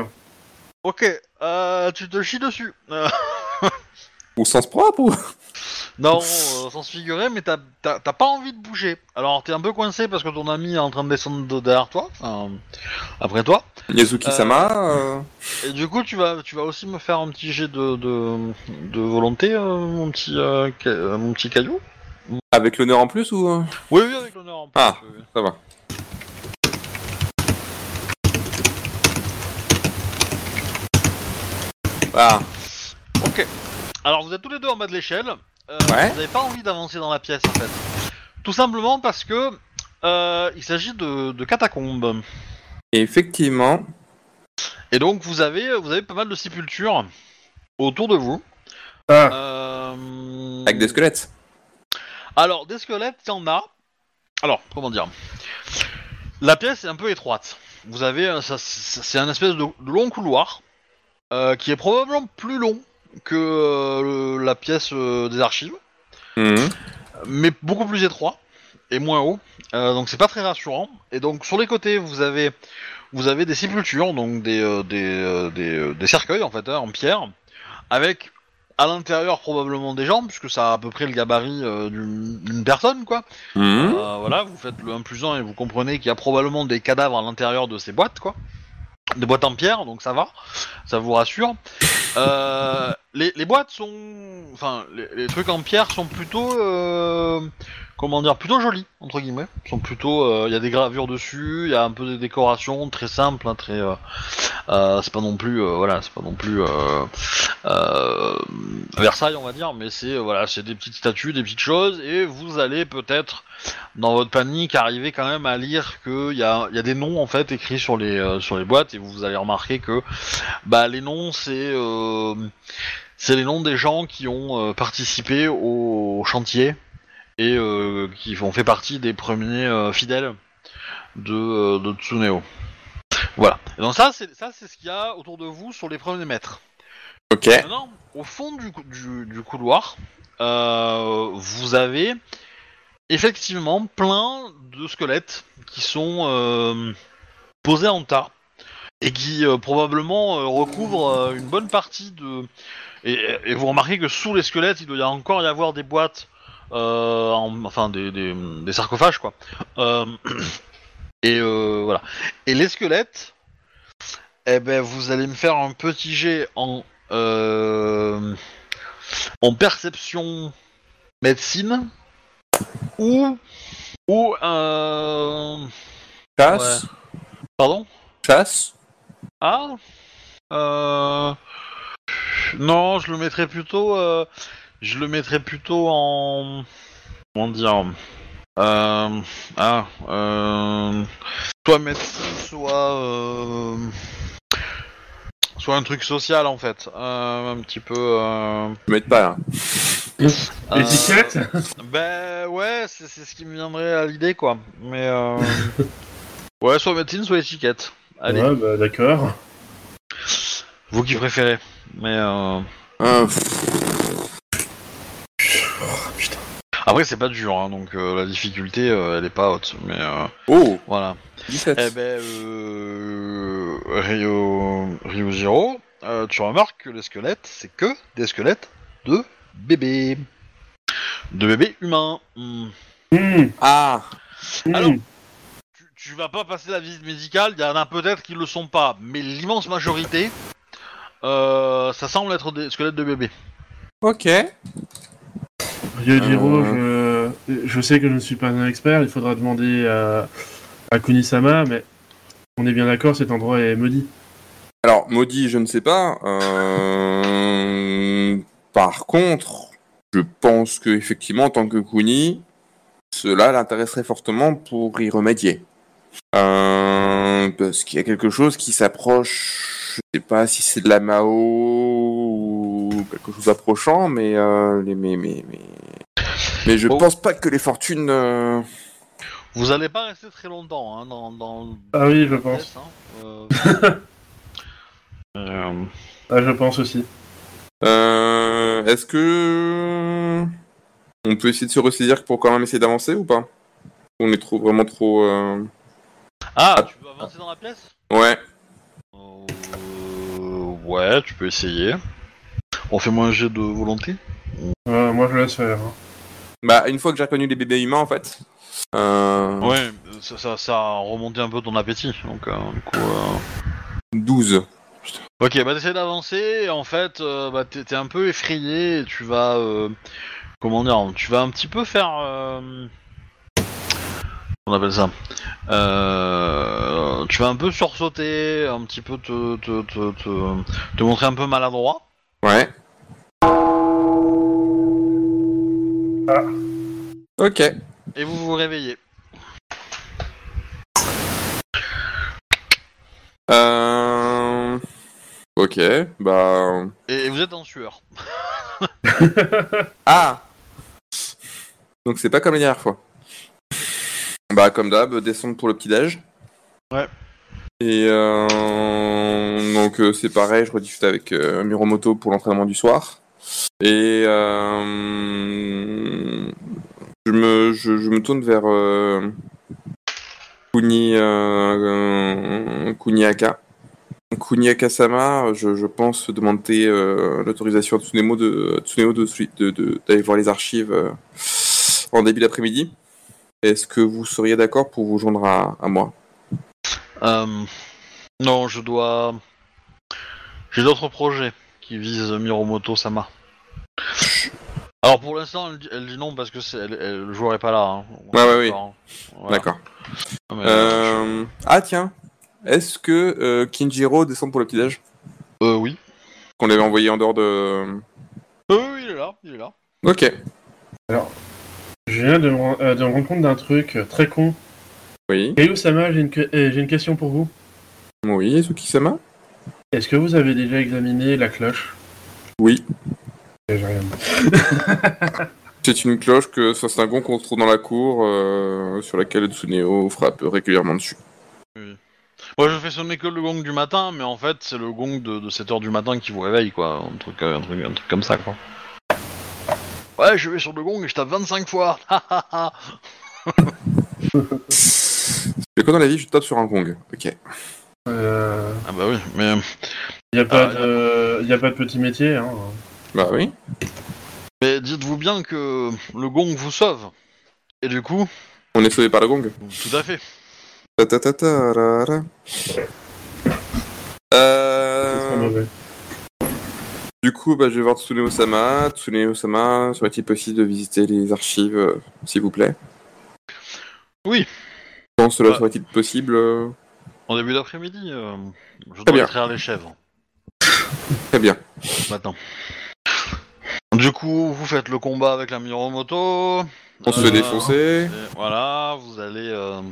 ok, euh, tu te chies dessus. Euh, Au sens propre ou? Non, euh, sans se figurer, mais t'as t'as- t'as pas envie de bouger. Alors, t'es un peu coincé parce que ton ami est en train de descendre de derrière toi, enfin, après toi. Yazuki-sama euh, Et du coup, tu vas, tu vas aussi me faire un petit jet de, de, de volonté, euh, mon petit, euh, ca- euh, mon petit caillou. Avec l'honneur en plus ou euh? Oui, oui, avec l'honneur en plus. Ah. oui, oui. Ça va. Ah, Ok. Alors vous êtes tous les deux en bas de l'échelle. Euh, Ouais. Vous n'avez pas envie d'avancer dans la pièce en fait. Tout simplement parce que euh, il s'agit de, de catacombes. et effectivement. Et donc vous avez vous avez pas mal de sépultures autour de vous. Ah, Euh, Avec des squelettes. Alors des squelettes, il y en a. Alors comment dire? La pièce est un peu étroite. Vous avez ça, ça- c'est un espèce de long couloir euh, qui est probablement plus long que euh, le- la pièce euh, des archives. Mhm. mais beaucoup plus étroit et moins haut. Euh, donc c'est pas très rassurant. Et donc sur les côtés vous avez vous avez des sépultures, donc des euh, des, euh, des, euh, des cercueils en fait hein, en pierre, avec à l'intérieur probablement des gens puisque ça a à peu près le gabarit euh, d'une d'une personne quoi. Mhm. Euh, voilà, vous faites le 1 plus 1 et vous comprenez qu'il y a probablement des cadavres à l'intérieur de ces boîtes, quoi. Des boîtes en pierre, donc ça va, ça vous rassure. Euh, les, boîtes sont... Enfin, les, trucs en pierre sont plutôt... euh, comment dire Plutôt jolis, entre guillemets. Sont plutôt... euh, Il y a des gravures dessus, il y a un peu des décorations très simples, hein, très... euh, c'est pas non plus... voilà, c'est pas non plus... Versailles, on va dire, mais c'est voilà, c'est des petites statues, des petites choses, et vous allez peut-être dans votre panique arriver quand même à lire qu'il y a, y a des noms en fait écrits sur les sur les boîtes, et vous allez remarquer que bah les noms c'est c'est les noms des gens qui ont euh, participé au, chantier et euh, qui ont fait partie des premiers euh, fidèles de, de Tsuneo. Voilà. Et donc ça c'est ça c'est ce qu'il y a autour de vous sur les premiers mètres. Ok. Maintenant, au fond du, du, du couloir, euh, vous avez effectivement plein de squelettes qui sont euh, posés en tas et qui euh, probablement euh, recouvrent euh, une bonne partie de. Et, et vous remarquez que sous les squelettes, il doit y encore y avoir des boîtes, en- enfin des, des, des sarcophages quoi. Et voilà. Et les squelettes, eh ben vous allez me faire un petit jet en en perception médecine ou ou euh, Chasse. pardon? Chasse. Ah euh, non je le mettrais plutôt euh, je le mettrais plutôt en comment dire euh, ah euh, soit médecine soit euh, soit un truc social en fait euh, un petit peu euh, Je m'aide pas là. euh, étiquette Ben ouais, c'est c'est ce qui me viendrait à l'idée quoi. Mais euh... ouais, soit médecine, soit étiquette. Allez, Ouais, bah d'accord. vous qui préférez. Mais euh... Ah, après c'est pas dur, hein, donc euh, la difficulté euh, elle est pas haute. Mais euh, Oh, voilà. 17. Eh ben euh... Rio Rio Zero, euh, tu remarques que les squelettes c'est que des squelettes de bébés, de bébés humains. Hmm. Hmm, Ah, hmm. Alors, tu, tu vas pas passer la visite médicale, il y en a peut-être qui le sont pas, mais l'immense majorité, euh, ça semble être des squelettes de bébés. ok. Ryojiro, Euh. je... je sais que je ne suis pas un expert, il faudra demander à, à Kunisama, mais on est bien d'accord, cet endroit est maudit. Alors, maudit, je ne sais pas. Euh, Par contre, je pense que effectivement, en tant que Kuni, cela l'intéresserait fortement pour y remédier. Euh, Parce qu'il y a quelque chose qui s'approche. Je sais pas si c'est de la Mao ou quelque chose d'approchant, mais, euh, mais, mais, mais, mais je Bon. pense pas que les fortunes. euh, Vous allez pas rester très longtemps hein, dans, dans Ah oui, je pense. hein, euh. Euh, Ah, je pense aussi. Euh, Est-ce que on peut essayer de se ressaisir pour quand même essayer d'avancer ou pas? On est trop vraiment trop. Euh, Ah, tu veux avancer dans la pièce? Ouais. Euh, Ouais, tu peux essayer. On fait moins un jet de volonté? Euh, moi, je laisse faire. hein. Bah une fois que j'ai reconnu les bébés humains en fait. Euh, Ouais, ça, ça, ça a remonté un peu ton appétit, donc euh, du coup... euh, 12. Ok, bah t'essaies d'avancer, et en fait, euh, bah, t'es t'es un peu effrayé, et tu vas, euh, comment dire, tu vas un petit peu faire, euh, on appelle ça, Euh, tu vas un peu sursauter, un petit peu te te, te, te, te montrer un peu maladroit. Ouais. Ah. Ok. Et vous vous réveillez. Euh... Ok, bah... Et, et vous êtes en sueur. Ah Donc c'est pas comme la dernière fois. Bah comme d'hab, descendre pour le petit-déj. Ouais. Et euh... donc euh, c'est pareil, je rediscute avec euh, Miromoto pour l'entraînement du soir. Et euh... je, me, je, je me tourne vers euh... Kuni, euh... Kuniaka. Kuniaka-sama, je, je pense demander l'autorisation à Tsunemo de Tsuneo de, de, de- d'aller voir les archives en début d'après-midi. Est-ce que vous seriez d'accord pour vous joindre à, à moi? Euh, non, je dois. J'ai d'autres projets qui visent Miromoto Sama. Alors pour l'instant, elle, dit- elle dit non parce que c'est, elle, elle- le joueur est pas là. hein. Ouais, ouais, oui. D'accord. Voilà. D'accord. Non, mais, euh, Euh, Ah tiens, est-ce que euh, Kinjiro descend pour le petit-déj euh, oui. Qu'on l'avait envoyé en dehors de... Euh, oui, il est là, il est là. Ok. Je viens de me, ren- euh, de me rendre compte d'un truc euh, très con. Oui. J'ai une, que- euh, j'ai une question pour vous. Oui, Suki-sama Est-ce que vous avez déjà examiné la cloche? Oui. J'ai rien. C'est une cloche que ça, c'est un gond qu'on trouve dans la cour euh, sur laquelle Tsuneo frappe régulièrement dessus. Moi, je fais sonner que le gong du matin, mais en fait, c'est le gong de, de 7h du matin qui vous réveille, quoi. Un truc, un truc, un truc comme ça, quoi. Ouais, je vais sur le gong et je tape 25 fois. Ha, ha, ha. Mais quand dans la vie, je tape sur un gong. Ok. Euh, ah bah oui, mais Il n'y a, pas Ah, de- y a pas de petit métier. Hein. Bah oui. Mais dites-vous bien que le gong vous sauve. Et du coup, On est sauvé par le gong. tout à fait. Ta ta ta ta ra, ra. C'est Euh... Du coup, bah, je vais voir Tsuneo-sama. Tsuneo-sama, serait-il possible de visiter les archives, euh, s'il vous plaît? Oui. Quand cela Bah. serait-il possible euh, En début d'après-midi, euh, je dois bien. extraire les chèvres. Très bien. Maintenant. Du coup, vous faites le combat avec la Miromoto. On se fait défoncer. et voilà, vous allez, euh,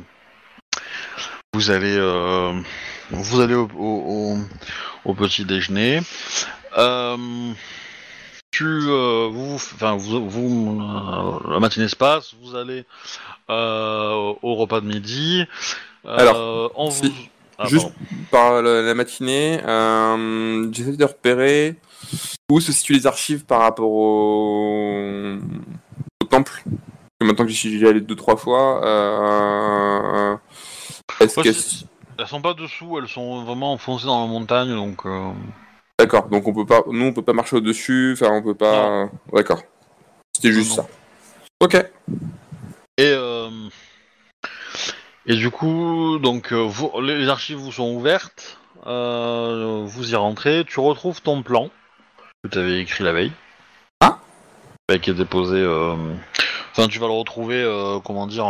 vous allez, euh, vous allez au, au- au- au petit déjeuner. Euh, tu, euh, vous, enfin, vous, vous, euh, la matinée se passe. Vous allez au repas de midi. Alors, on si- vous, ah, juste- pardon. Par la, matinée, j'essaie de repérer où se situent les archives par rapport au, au temple. Maintenant que j'y suis allé deux trois fois, est-ce que elles sont pas dessous, elles sont vraiment enfoncées dans la montagne, donc. euh, d'accord Donc on peut pas, nous on peut pas marcher au dessus. Enfin on peut pas. D'accord. C'était juste Non, ça. Ok. Et, euh, et du coup, donc euh, vous- les archives vous sont ouvertes, euh, vous y rentrez, tu retrouves ton plan que tu avais écrit la veille. Ah Bah, Qui est déposé. Enfin, tu vas le retrouver, comment dire,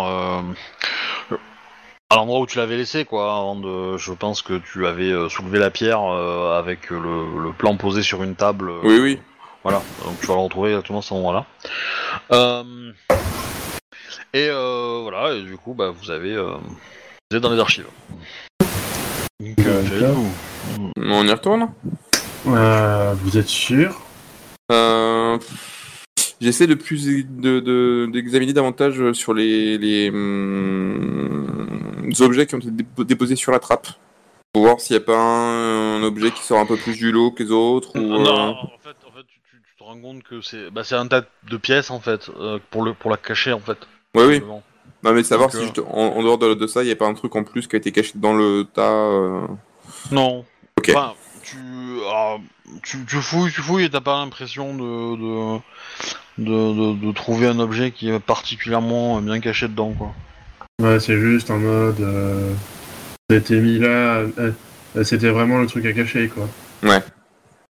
à l'endroit où tu l'avais laissé, quoi. Avant de, je pense que tu avais euh, soulevé la pierre euh, avec le, le plan posé sur une table. euh, Oui oui. voilà, donc tu vas le retrouver exactement à ce moment-là. Euh, et euh, voilà, et du coup, bah, vous avez, euh, vous êtes dans les archives. Donc, euh. On y retourne. Euh, vous êtes sûr? Euh, J'essaie de plus de- de- d'examiner davantage sur les, les, hum, objets qui ont été dépo- déposés sur la trappe. Pour voir s'il n'y a pas un, un objet qui sort un peu plus du lot que les autres. Ou, Non, euh, en fait, en fait tu, tu- tu te rends compte que c'est bah, c'est un tas de pièces en fait, euh, pour, le, pour la cacher en fait. Ouais, oui. simplement. Non, mais savoir Donc, si euh, juste, en, en dehors de, de ça, il n'y a pas un truc en plus qui a été caché dans le tas. euh. Non. Ok. Enfin, tu, alors, tu, tu fouilles, tu fouilles et t'as pas l'impression de de, de, de- de trouver un objet qui est particulièrement bien caché dedans, quoi. Ouais, c'est juste en mode. Euh, C'était mis là. euh, C'était vraiment le truc à cacher, quoi. Ouais.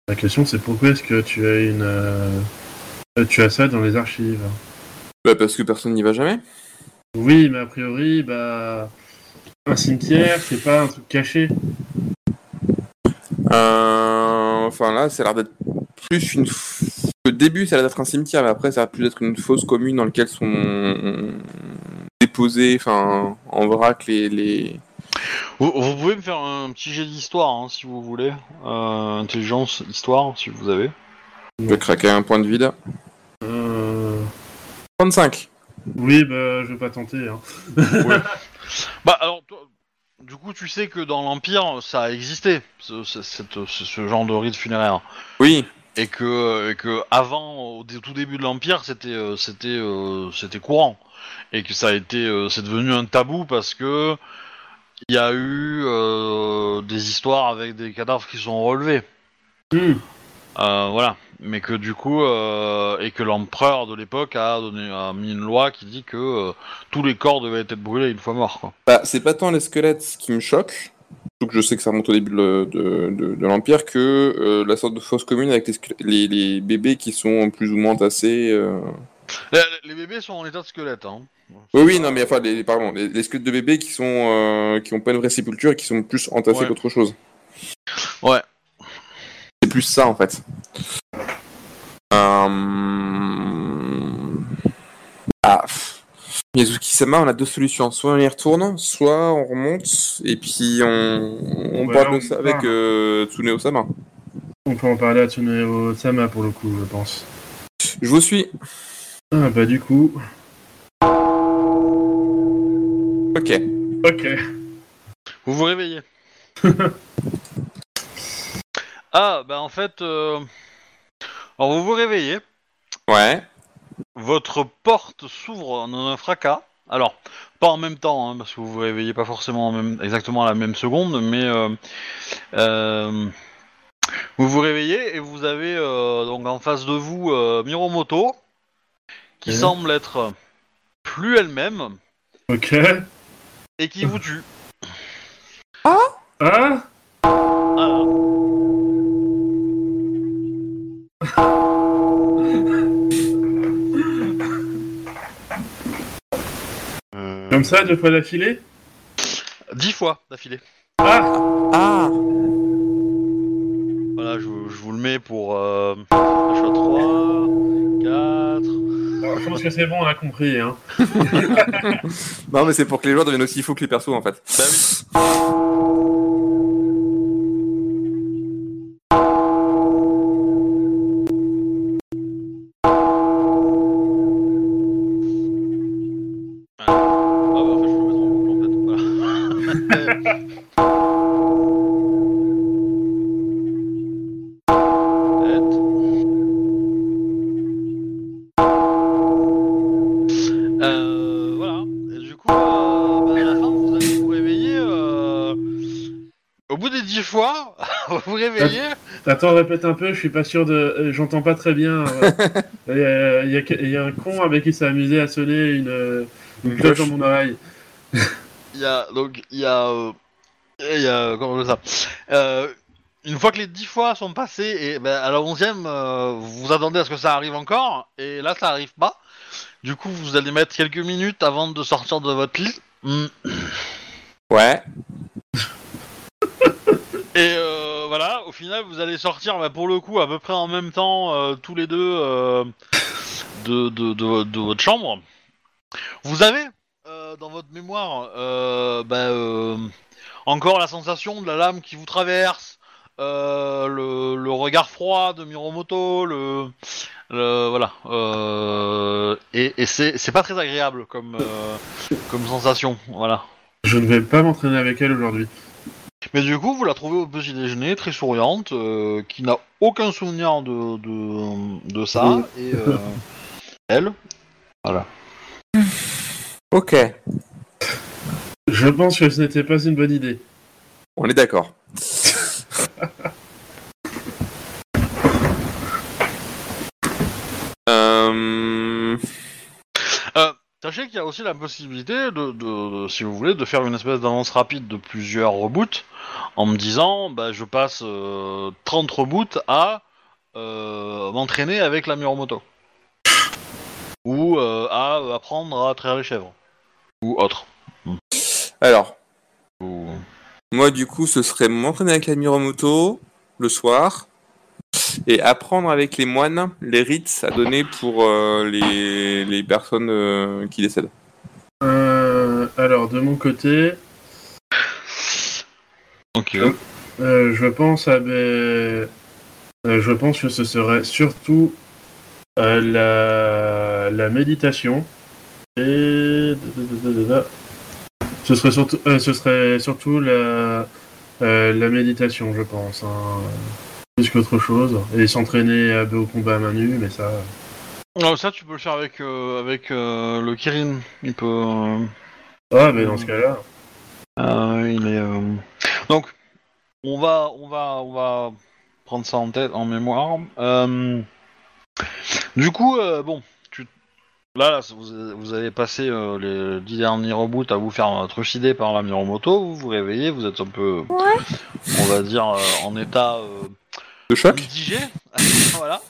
La question, c'est pourquoi est-ce que tu as une. euh, tu as ça dans les archives? Bah, parce que personne n'y va jamais. Oui, mais a priori, bah. Un cimetière, c'est pas un truc caché. Euh, Enfin là, ça a l'air d'être plus une. f- Au début, ça a l'air d'être un cimetière, mais après, ça a l'air plus d'être une fosse commune dans laquelle sont déposés, enfin, en vrac les. les... Vous, vous pouvez me faire un petit jet d'histoire hein, si vous voulez. Euh, intelligence, histoire, si vous avez. Je vais craquer un point de vide. Euh... 35. Oui, bah, je vais pas tenter. Hein. Bah alors, toi, du coup, tu sais que dans l'Empire, ça a existé, ce, ce- cette- ce- ce genre de rite funéraire. Oui. Et que, et que avant, au tout début de l'Empire, c'était euh, c'était euh, c'était courant. Et que ça a été, euh, c'est devenu un tabou parce que il y a eu euh, des histoires avec des cadavres qui sont relevés. Euh, voilà. Mais que du coup, euh, et que l'empereur de l'époque a donné, a mis une loi qui dit que euh, tous les corps devaient être brûlés une fois morts. Quoi. Bah, c'est pas tant les squelettes qui me choquent, que je sais que ça remonte au début de, de- de- de l'Empire, que euh, la sorte de fosse commune avec les, les, les bébés qui sont plus ou moins tassés. euh. Les, les bébés sont en état de squelette. Hein. Oui, oui, non, mais enfin, les, pardon, les, squelettes de bébés qui sont euh, qui ont pas une vraie sépulture et qui sont plus entassés Ouais. qu'autre chose. Ouais. C'est plus ça en fait. Euh... Ah. pff. Yazuki-sama, on a deux solutions. Soit on y retourne, soit on remonte et puis on, on Ouais, parle on de ça part. avec euh, Tsuneo-sama. On peut en parler à Tsuneo Sama pour le coup, je pense. Je vous suis. Ah, bah, du coup. Ok. Ok. Vous vous réveillez. ah, bah en fait, euh... alors vous vous réveillez. Ouais. Votre porte s'ouvre dans un fracas. Alors, pas en même temps, hein, parce que vous vous réveillez pas forcément en même- exactement à la même seconde, mais euh, euh, vous vous réveillez et vous avez euh, donc en face de vous euh, Miromoto, qui semble être plus elle-même Ok. et qui vous tue. Ah Voilà. Comme ça, deux fois d'affilée Dix fois d'affilée. Ah Ah Voilà, je, vous- je vous le mets pour euh, choix 3, 4. Alors, Je pense que c'est bon, on a compris. Hein. Non, mais c'est pour que les joueurs deviennent aussi fous que les persos en fait. Bah oui. Attends, répète un peu, je suis pas sûr de. euh, J'entends pas très bien. ouais. Il y, a- il y a- il y a un con avec qui s'est amusé à sonner une, euh, une cloche dans mon oreille. Il y a donc il y a euh, il y a comment on dit ça Euh, une fois que les dix fois sont passées et ben, à la onzième euh, vous attendez à ce que ça arrive encore et là ça arrive pas. Du coup vous allez mettre quelques minutes avant de sortir de votre lit. Hmm. Ouais. Et euh, voilà, au final, vous allez sortir bah, pour le coup à peu près en même temps, euh, tous les deux, euh, de, de, de- votre chambre. Vous avez euh, dans votre mémoire bah, encore la sensation de la lame qui vous traverse, le, le regard froid de Miromoto, le, le- voilà. et et c'est pas très agréable comme, comme sensation, voilà. Je ne vais pas m'entraîner avec elle aujourd'hui. Mais du coup, vous la trouvez au petit déjeuner, très souriante, euh, qui n'a aucun souvenir de, de, de ça. Et euh, elle, voilà. Ok. Je pense que ce n'était pas une bonne idée. On est d'accord. euh... Sachez qu'il y a aussi la possibilité de, de- de- si vous voulez, de faire une espèce d'avance rapide de plusieurs reboots, en me disant, bah, je passe euh, 30 reboots à euh, m'entraîner avec la Miromoto. ou euh, à apprendre à traire les chèvres ou autre. Alors, Ou- moi, du coup, ce serait m'entraîner avec la Miromoto le soir et apprendre avec les moines les rites à donner pour euh, les, les personnes euh, qui décèdent. Euh, alors, de mon côté, Ok. euh, je pense à des- euh, je pense que ce serait surtout euh, la... la méditation et ce serait surtout, euh, ce serait surtout la, euh, la méditation, je pense, hein, plus qu'autre chose. Et s'entraîner à- au combat à main nue, mais ça. Non, ça tu peux le faire avec euh, avec euh, le Kirin. Il peut. euh, Ah, mais dans ce cas-là. euh, il est. euh, Donc, on va on va on va prendre ça en tête en mémoire. Euh, Du coup, euh, bon, tu là, là vous, vous avez passé euh, les dix derniers reboots à vous faire trucider par la Miromoto. Vous vous réveillez, vous êtes un peu, on va dire, euh, en état. De choc mitigé. voilà.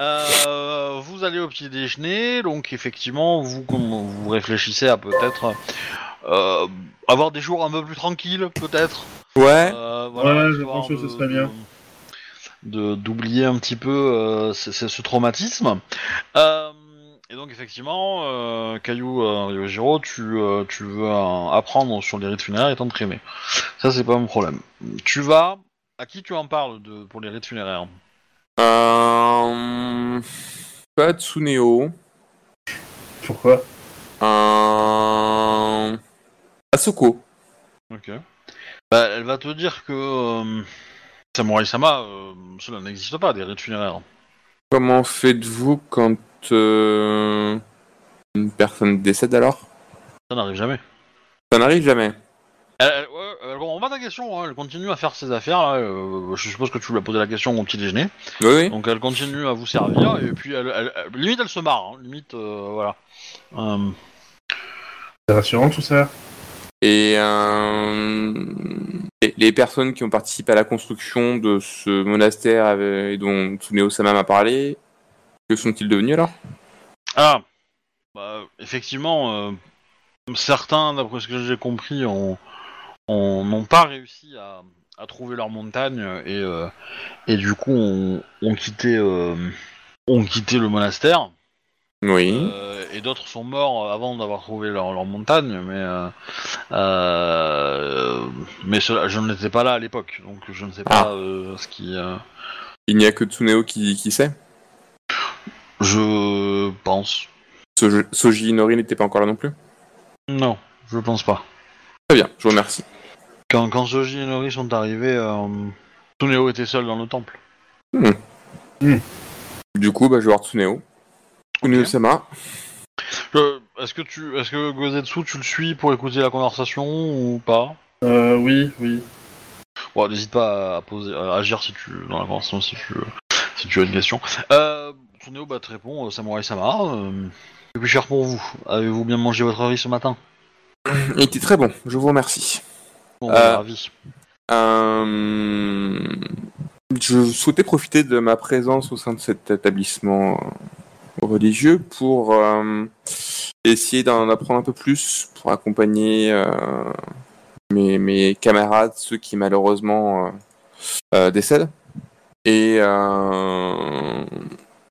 Euh, vous allez au petit déjeuner, donc effectivement, vous, vous réfléchissez à peut-être euh, avoir des jours un peu plus tranquilles, peut-être. Ouais. Euh, Ouais, je pense que ce serait bien. De d'oublier un petit peu euh, ce, traumatisme. Euh, et donc effectivement, euh, Caillou euh, Ryojiro, tu, euh, tu veux euh, apprendre sur les rites funéraires et t'entraîner. Ça c'est pas mon problème. Tu vas à qui tu en parles de, pour les rites funéraires Euh... Pas Tsuneo. Pourquoi Un... Asoko. Ok. Bah, elle va te dire que euh, Samurai Sama, euh, cela n'existe pas, des rites funéraires. Comment faites-vous quand euh, une personne décède alors? Ça n'arrive jamais. Ça n'arrive jamais. Elle, elle- elle comprend pas ta question, hein, elle continue à faire ses affaires. Là, euh, je suppose que tu lui as posé la question au petit déjeuner. Oui, oui. Donc elle continue à vous servir, et puis elle, elle- elle- limite elle se marre, hein, limite, euh, voilà. Euh, C'est rassurant tout ça Et euh, les, les personnes qui ont participé à la construction de ce monastère avec- et dont Tsuneo-sama m'a parlé, que sont-ils devenus alors? Ah, bah, effectivement, euh, certains, d'après ce que j'ai compris, ont- ont- n'ont pas réussi à, à trouver leur montagne et, euh, et du coup ont, quitté, euh, quitté le monastère. Oui. Euh, et d'autres sont morts avant d'avoir trouvé leur, leur montagne, mais euh, euh, mais cela, je n'étais pas là à l'époque, donc je ne sais pas Ah. ce qui. Il n'y a que Tsuneo qui, qui sait? je pense. Soji Soji Inori n'était pas encore là non plus? Non, je pense pas. Très bien, je vous remercie. Quand, quand Soji et Nori sont arrivés, euh, Tsuneo était seul dans le temple. Du coup, bah, je vais voir Tsuneo. Est-ce que tu, est-ce que Gozetsu, tu le suis pour écouter la conversation ou pas? Euh, Oui, oui. Bon, n'hésite pas à poser, à agir si tu dans la conversation si tu, si tu as une question. Euh, Tsuneo bah, te répond, euh, Samurai Sama. Euh, que puis-je faire pour vous Avez-vous bien mangé votre riz ce matin? Il était très bon, je vous remercie. Bon, Euh, ravi. Euh, Je souhaitais profiter de ma présence au sein de cet établissement religieux pour euh, essayer d'en apprendre un peu plus, pour accompagner mes, mes camarades, ceux qui malheureusement décèdent. Et, euh,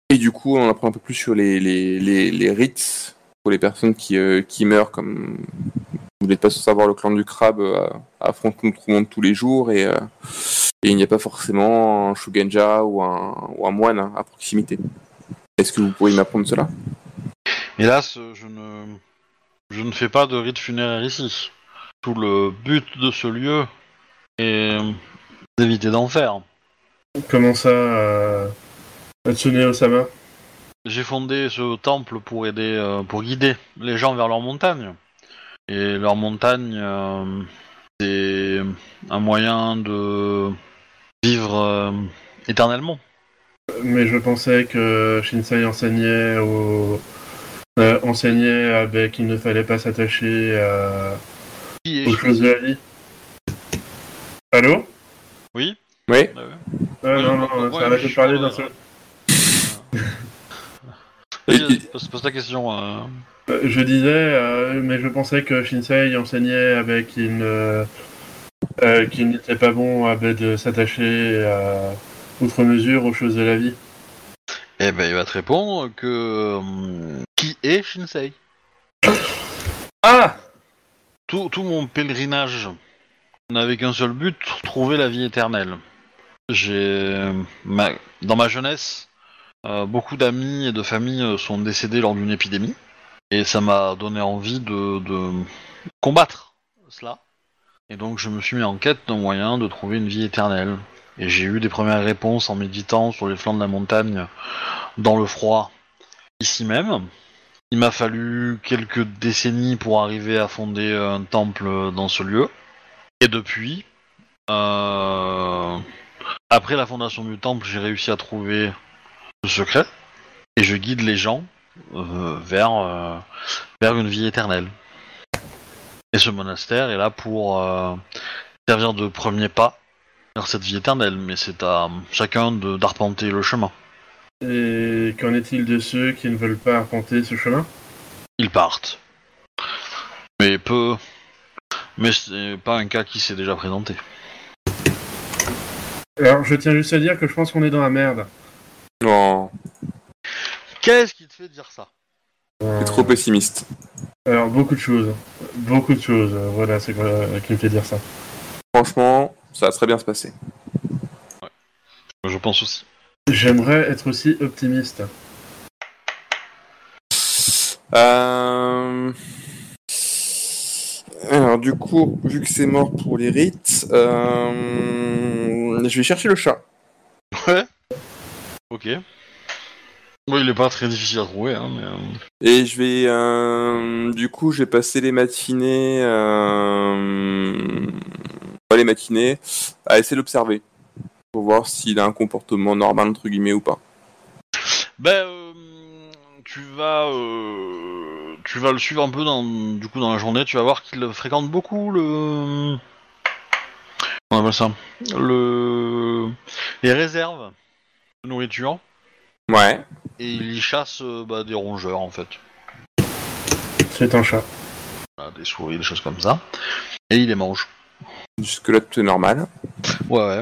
et du coup, on apprend un peu plus sur les, les, les, les rites pour les personnes qui, euh, qui meurent, comme vous n'êtes pas sans savoir, le clan du crabe euh, affronte notre monde tous les jours et, euh, et il n'y a pas forcément un Shugenja ou un, ou un moine hein, à proximité. Est-ce que vous pourriez m'apprendre cela? Hélas, je ne, je ne fais pas de rite funéraire ici. Tout le but de ce lieu est d'éviter d'en faire. Comment ça, euh... Tsuneo-sama J'ai fondé ce temple pour aider, euh, pour guider les gens vers leur montagne. Et leur montagne, euh, c'est un moyen de vivre euh, éternellement. Mais je pensais que Shinsei enseignait au... euh, enseignait avec qu'il ne fallait pas s'attacher à... Qui est aux choses de la vie. Allô? Oui. Oui euh, Ah Oui, non, non, ça arrête de je parler d'un seul. Vas-y, pose ta question. Euh. Je disais, euh, mais je pensais que Shinsei enseignait avec une, euh, qu'il n'était pas bon avec de s'attacher euh, outre mesure aux choses de la vie. Eh ben, il va te répondre que... qui est Shinsei? Ah tout, tout mon pèlerinage n'avait qu'un seul but, trouver la vie éternelle. J'ai... ma- Dans ma jeunesse, euh, beaucoup d'amis et de familles sont décédés lors d'une épidémie. Et ça m'a donné envie de, combattre cela. Et donc je me suis mis en quête d'un moyen de trouver une vie éternelle. Et j'ai eu des premières réponses en méditant sur les flancs de la montagne, dans le froid, ici même. Il m'a fallu quelques décennies pour arriver à fonder un temple dans ce lieu. Et depuis, euh, après la fondation du temple, j'ai réussi à trouver le secret. Et je guide les gens vers, euh, vers une vie éternelle. Et ce monastère est là pour euh, servir de premier pas vers cette vie éternelle. Mais c'est à chacun de- d'arpenter le chemin. Et qu'en est-il de ceux qui ne veulent pas arpenter ce chemin? Ils partent. Mais peu. Mais c'est pas un cas qui s'est déjà présenté. Alors, je tiens juste à dire que je pense qu'on est dans la merde. Non, Qu'est-ce qui te fait dire ça? T'es trop pessimiste. Alors, beaucoup de choses. Beaucoup de choses. Voilà, c'est quoi qui me fait dire ça. Franchement, ça va très bien se passer. Je pense aussi. J'aimerais être aussi optimiste. Euh... Alors du coup, vu que c'est mort pour les rites, euh... je vais chercher le chat. Ouais. Ok. Il est pas très difficile à trouver, hein, mais. euh, Et je vais, euh, du coup, je vais passer les matinées, euh... pas les matinées, à essayer de l'observer pour voir s'il a un comportement normal entre guillemets ou pas. Ben, euh, tu vas, tu vas le suivre un peu dans, du coup, dans la journée. Tu vas voir qu'il fréquente beaucoup le, on appelle ça, le, les réserves de nourriture Ouais. et il y chasse euh, bah, des rongeurs en fait, C'est un chat. Voilà, des souris, des choses comme ça, et il les mange. Jusque là tout est normal. Ouais, ouais.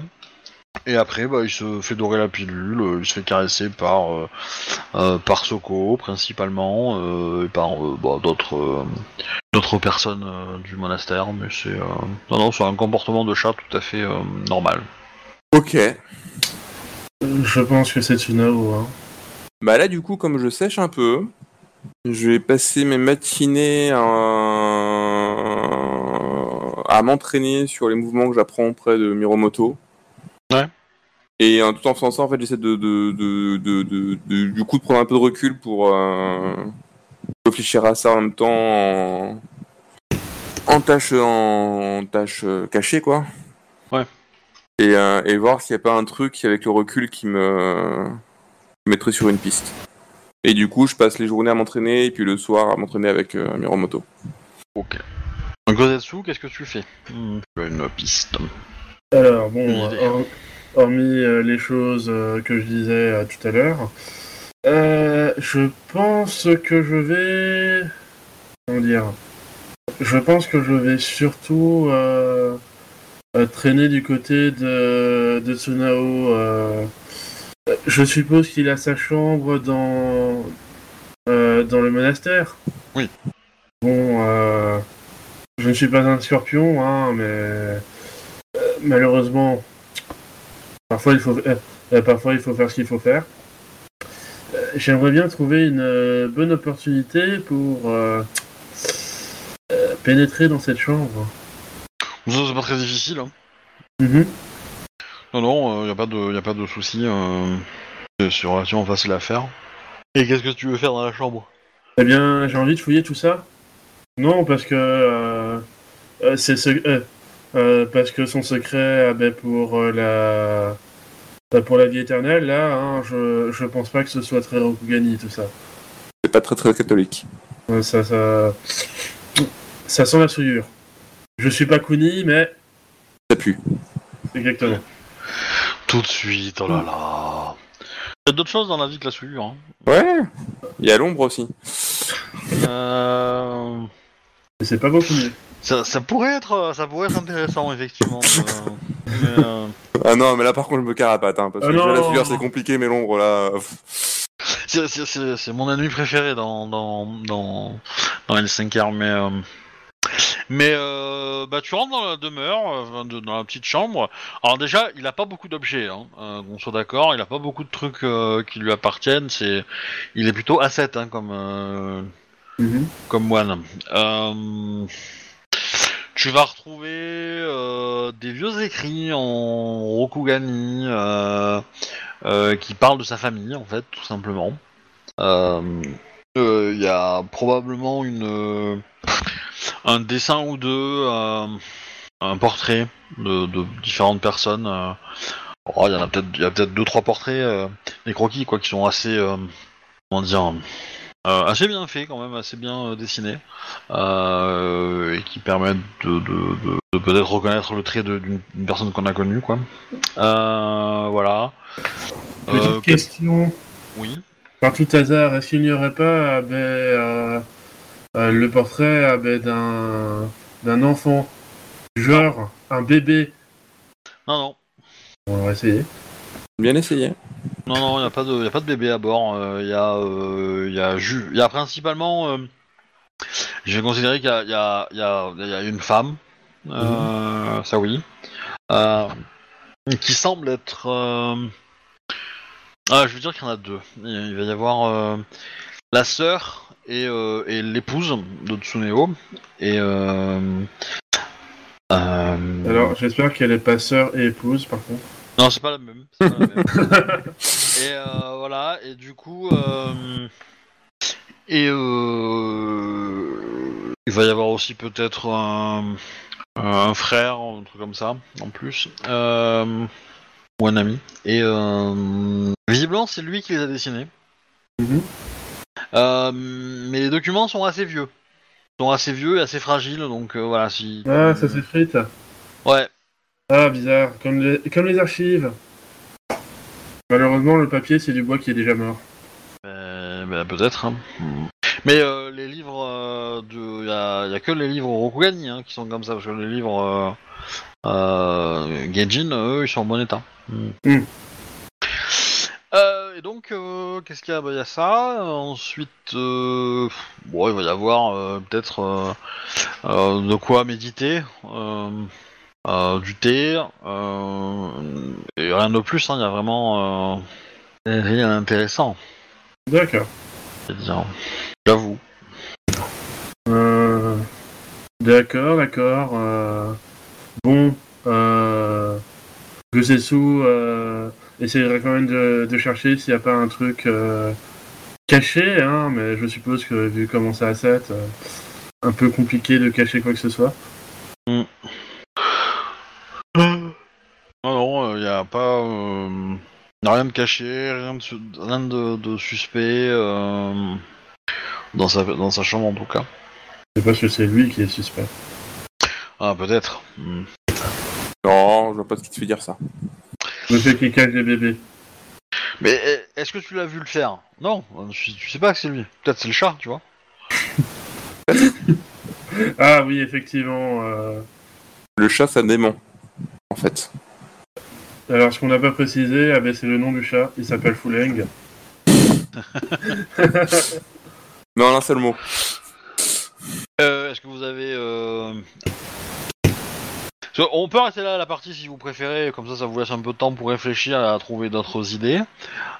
Et après, bah, il se fait dorer la pilule, euh, il se fait caresser par, euh, euh, par Soko principalement, euh, et par euh, bah, d'autres euh, d'autres personnes euh, du monastère, mais c'est euh, non, non, c'est un comportement de chat tout à fait euh, normal. Ok. Je pense que c'est Tsunao. Hein. Bah là, du coup, comme je sèche un peu, je vais passer mes matinées à, à m'entraîner sur les mouvements que j'apprends auprès de Miromoto. Ouais. Et euh, tout en faisant ça, en fait, j'essaie de, de, de, de, de- de- du coup de prendre un peu de recul pour euh, réfléchir à ça en même temps en, en tâche en tâche cachée, quoi. Ouais. Et, euh, et voir s'il n'y a pas un truc avec le recul qui me me mettrait sur une piste. Et du coup, je passe les journées à m'entraîner et puis le soir à m'entraîner avec euh, Miromoto. Ok. Donc Gozetsu, qu'est-ce que tu fais? As une piste. Alors, bon, hor- hormis euh, les choses euh, que je disais euh, tout à l'heure, euh, je pense que je vais. Comment dire Je pense que je vais surtout traîner du côté de, de Tsunao. euh. Je suppose qu'il a sa chambre dans, euh, dans le monastère. Oui. Bon, euh, je ne suis pas un scorpion, hein, mais malheureusement, parfois il faut, euh, parfois il faut faire ce qu'il faut faire. Euh, J'aimerais bien trouver une euh, bonne opportunité pour pénétrer dans cette chambre. Ça, c'est pas très difficile. Hein. Mhm. Non, non, il n'y a pas de, y a pas de souci. euh, relativement facile à faire. Et qu'est-ce que tu veux faire dans la chambre? Eh bien, j'ai envie de fouiller tout ça. Non, parce que euh, euh, c'est ce, euh, euh, parce que son secret, ah ben, pour euh, la bah, pour la vie éternelle, là, hein, je je pense pas que ce soit très Rokugani tout ça. C'est pas très très catholique. Euh, Ça ça ça sent la souillure. Je suis pas Kuni, mais Ça pue. exactement. Tout de suite, oh là là. Il y a d'autres choses dans la vie que la souillure. Hein. Ouais. Il y a l'ombre aussi. Euh, c'est pas beaucoup mieux. ça, ça pourrait être, ça pourrait être intéressant effectivement. euh, mais, euh, Ah non, mais là par contre je me carapate, hein, parce Ah que déjà, la sueur c'est compliqué, mais l'ombre là. c'est- mon ennemi préféré dans dans dans dans L5R, mais euh, mais euh, bah tu rentres dans la demeure, euh, de- dans la petite chambre. Alors déjà, il a pas beaucoup d'objets, hein, euh, qu'on soit d'accord. Il a pas beaucoup de trucs euh, qui lui appartiennent. C'est, il est plutôt asset, hein, comme Mhm. comme moine. Tu vas retrouver euh, des vieux écrits en Rokugani euh, euh, qui parlent de sa famille, en fait, tout simplement. Euh, euh, Il y a probablement une euh, un dessin ou deux, euh, un portrait de, de différentes personnes. Oh, Il y en a peut-être, il y a peut-être deux trois portraits, des croquis quoi, qui sont assez, comment dire, assez bien faits quand même, assez bien dessinés, et qui permettent de, de- peut-être reconnaître le trait d'une personne qu'on a connue, quoi. Voilà. Petite question. oui. Par tout hasard, est-ce qu'il n'y aurait pas ah ben, euh, euh, le portrait ah ben, d'un d'un enfant Genre un bébé? Non, non. On va essayer. Bien essayé. Non, non, il n'y a, pas de- y a pas de bébé à bord. Il y, a, euh, y, a ju- y a principalement. euh, je vais considérer qu'il y a, y, a, y, a, y a une femme, euh, ça oui, euh, qui semble être. euh, Ah, je veux dire qu'il y en a deux. Il va y avoir euh, la sœur et, euh, et l'épouse de Tsuneo. Et. Euh, Alors, j'espère qu'elle est pas sœur et épouse, par contre. non, c'est pas la même. c'est pas la même. et euh, voilà, et du coup, euh, et euh, il va y avoir aussi peut-être un, un frère, un truc comme ça, en plus, ou un ami. Et euh, visiblement, c'est lui qui les a dessinés. Mhm. Euh, mais les documents sont assez vieux. Ils sont assez vieux et assez fragiles, donc euh, voilà, si. Ah, ça s'effrite. Ouais, Ah, bizarre. Comme les, comme les archives. Malheureusement, le papier, c'est du bois qui est déjà mort. Bah, peut-être. hein. Mais euh, les livres, euh, de, y a, y a que les livres Rokugani hein, qui sont comme ça, parce que les livres euh, euh, Gaijin, eux, ils sont en bon état. Mm. Euh, et donc, euh, qu'est-ce qu'il y a? Bah, Il y a ça. Ensuite, euh, bon, il va y avoir peut-être de quoi méditer. du thé et rien de plus, hein, il y a vraiment rien d'intéressant. D'accord. C'est-à-dire, j'avoue. D'accord, d'accord. Bon, euh... Gosetsu euh... essayera quand même de, de chercher s'il n'y a pas un truc euh, caché, hein, mais je suppose que vu comment ça a 7, euh, un peu compliqué de cacher quoi que ce soit. Non, non, il n'y a pas. euh, rien de caché, rien de, rien de, de suspect euh, dans, sa, dans sa chambre en tout cas. Je sais pas si c'est lui qui est suspect. Ah, peut-être. Hmm. Non, je vois pas ce qui te fait dire ça. Le fait qu'il cache les bébés. Mais eh, est-ce que tu l'as vu le faire? Non, tu, sais pas que c'est lui. Peut-être c'est le chat, tu vois. Ah oui, effectivement. euh, Le chat, c'est un démon, en fait. Alors, ce qu'on n'a pas précisé, ah ben, c'est le nom du chat. Il s'appelle Fuleng. Mais en un seul mot. Euh, est-ce que vous avez. Euh... On peut arrêter là la partie si vous préférez, comme ça ça vous laisse un peu de temps pour réfléchir à trouver d'autres idées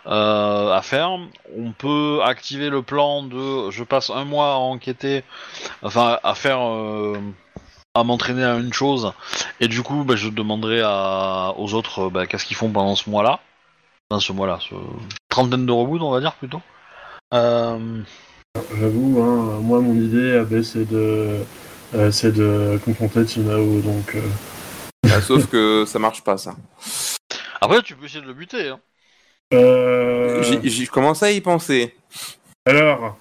euh, à faire. On peut activer le plan de je passe un mois à enquêter, enfin à faire, euh, à m'entraîner à une chose, et du coup bah, je demanderai aux autres bah, qu'est-ce qu'ils font pendant ce mois-là. Enfin ce mois-là, trentaine de reboots on va dire plutôt. Euh, J'avoue, hein, moi, mon idée, c'est de, c'est de confronter Tsunao. Donc, euh, Ah, sauf que ça marche pas, ça. Après tu peux essayer de le buter. Hein. euh, J'y- commençais à y penser. alors,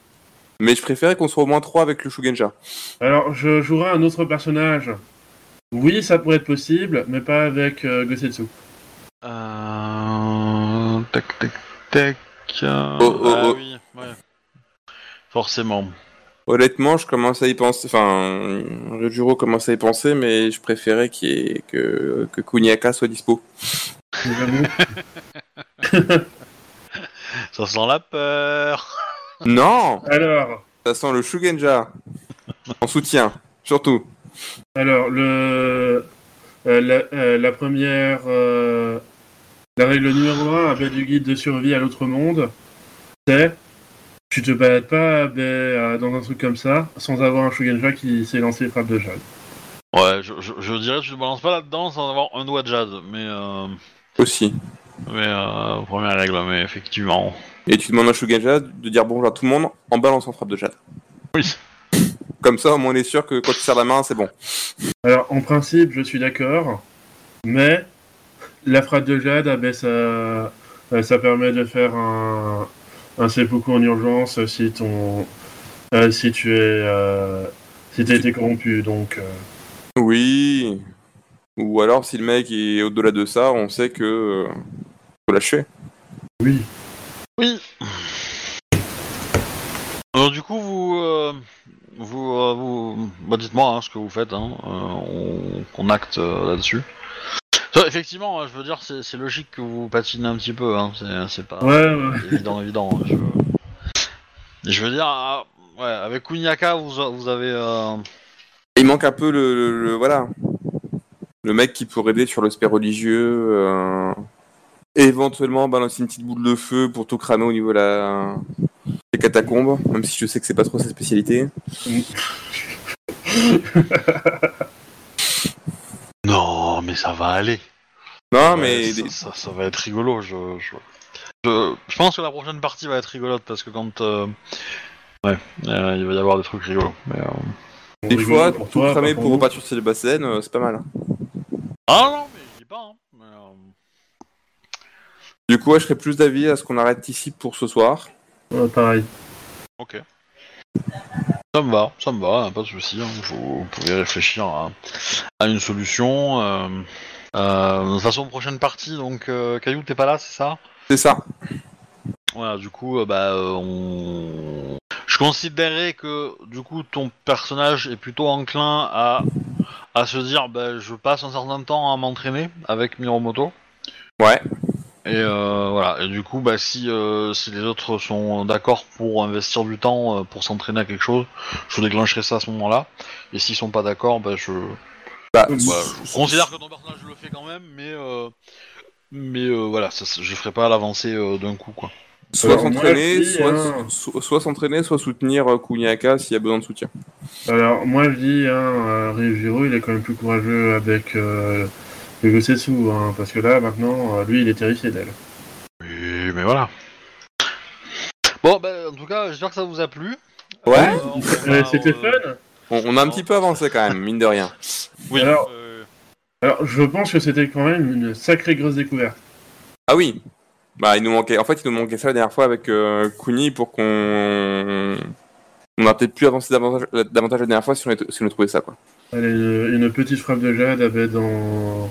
Mais je préférais qu'on soit au moins trois avec le Shugenja. alors, je jouerai un autre personnage. Oui, ça pourrait être possible, mais pas avec euh, Gosetsu. Euh... Tac, tac, tac. Oh, oh, ah oh. oui, ouais. Forcément. Honnêtement, je commence à y penser. Enfin, Ryujuro commence à y penser, mais je préférais qu'il y ait- que, que Kuniaka soit dispo. Ça sent la peur. Non Alors, Ça sent le Shugenja. En soutien, surtout. alors le, euh, la, euh, la première, euh, la règle numéro 1 ben, du guide de survie à l'autre monde, c'est tu te balades pas ben, euh, dans un truc comme ça sans avoir un Shugenja qui s'est lancé frappe de jade. Ouais, je, je, je dirais que tu ne balances pas là-dedans sans avoir un doigt de jade, mais euh, Aussi. mais euh, première règle, mais effectivement. Et tu demandes à Shugenja de dire bonjour à tout le monde en balançant frappe de jade. Oui. Comme ça, au moins on est sûr que quand tu serres la main, c'est bon. Alors, en principe, je suis d'accord, mais la frappe de jade, ah ben, ça, euh, ça permet de faire un, un seppuku en urgence si ton, euh, si tu es, euh, si t'as été corrompu. Donc, euh, Oui. Ou alors, si le mec est au-delà de ça, on sait que. euh, faut lâcher. oui. Oui. Alors du coup, vous, euh, vous, euh, vous, bah, dites-moi hein, ce que vous faites. Hein, euh, on, qu'on acte euh, là-dessus. Effectivement, hein, je veux dire, c'est, logique que vous patinez un petit peu. Hein, c'est, pas Ouais, ouais. évident, évident. hein, Je, je veux dire, ah, ouais, avec Kunyaka, vous, a- vous avez. euh, Il manque un peu le, le- le- voilà le mec qui pourrait aider sur l'aspect religieux, euh, éventuellement balancer une petite boule de feu pour tout crâne au niveau de la des catacombes, même si je sais que c'est pas trop sa spécialité. Non, mais ça va aller. Non, Ouais, mais ça, ça- ça va être rigolo. Je, je, je, je pense que la prochaine partie va être rigolote parce que quand. euh, ouais, euh, il va y avoir des trucs rigolos. Mais, euh, des fois pour tout toi, cramer pas pour repartir sur les bassines, c'est pas mal. Ah non, mais je dis pas. Hein. Mais, euh, Du coup, ouais, je serais plus d'avis à ce qu'on arrête ici pour ce soir. Ouais, pareil. Ok. Ça me va, ça me va, pas de souci. hein. Vous, vous pouvez réfléchir à, à une solution. Euh, de toute façon, prochaine partie, donc euh, Caillou, t'es pas là, c'est ça? C'est ça. Voilà, du coup, euh, bah, euh, on... je considérais que du coup ton personnage est plutôt enclin à, à se dire, bah, je passe un certain temps à m'entraîner avec Miromoto. Ouais. Et euh, voilà. Et du coup, bah, si si les autres sont d'accord pour investir du temps pour s'entraîner à quelque chose, je déclencherai ça à ce moment-là. Et s'ils sont pas d'accord, bah, je, Bah, bah, je considère que ton personnage le fait quand même, mais euh, mais euh, voilà, ça, ça- je ferai pas l'avancée euh, d'un coup, quoi. soit moi, s'entraîner, soit, hein. soit, soit s'entraîner, soit soutenir euh, Kuniaka s'il y a besoin de soutien. Alors, moi, je dis, hein, euh, Ryujiro, il est quand même plus courageux avec euh, le Gosetsu, hein, parce que là, maintenant, euh, lui, il est terrifié d'elle. Oui, mais voilà. Bon, bah, en tout cas, j'espère que ça vous a plu. Ouais. Euh, Euh, C'était euh, fun On, on a un petit peu avancé quand même, mine de rien. Oui. Alors- euh, Alors, je pense que c'était quand même une sacrée grosse découverte. Ah oui. Bah, il nous manquait. En fait, il nous manquait ça la dernière fois avec euh, Kuni pour qu'on. On a peut-être pu avancer davantage, davantage la dernière fois si on, était- si on a trouvé ça, quoi. Allez, une, une petite frappe de jade avait dans...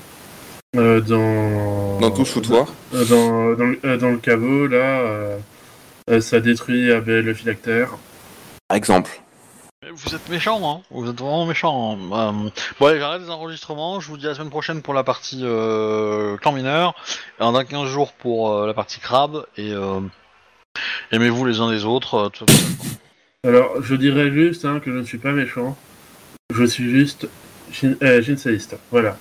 euh, dans... Dans tout foutoir. Euh, dans, dans, le- euh, dans le caveau, là, euh, euh, ça détruit euh, le phylactère. Par exemple. Vous êtes méchant, hein. Vous êtes vraiment méchant. hein. Euh, bon, allez, j'arrête les enregistrements. Je vous dis à la semaine prochaine pour la partie euh, clan mineur. Et dans 15 jours pour euh, la partie crabe. Et euh, aimez-vous les uns des autres. euh, tout ça. Alors, je dirais juste hein, que je ne suis pas méchant. Je suis juste shin- euh, shinseïste. Voilà.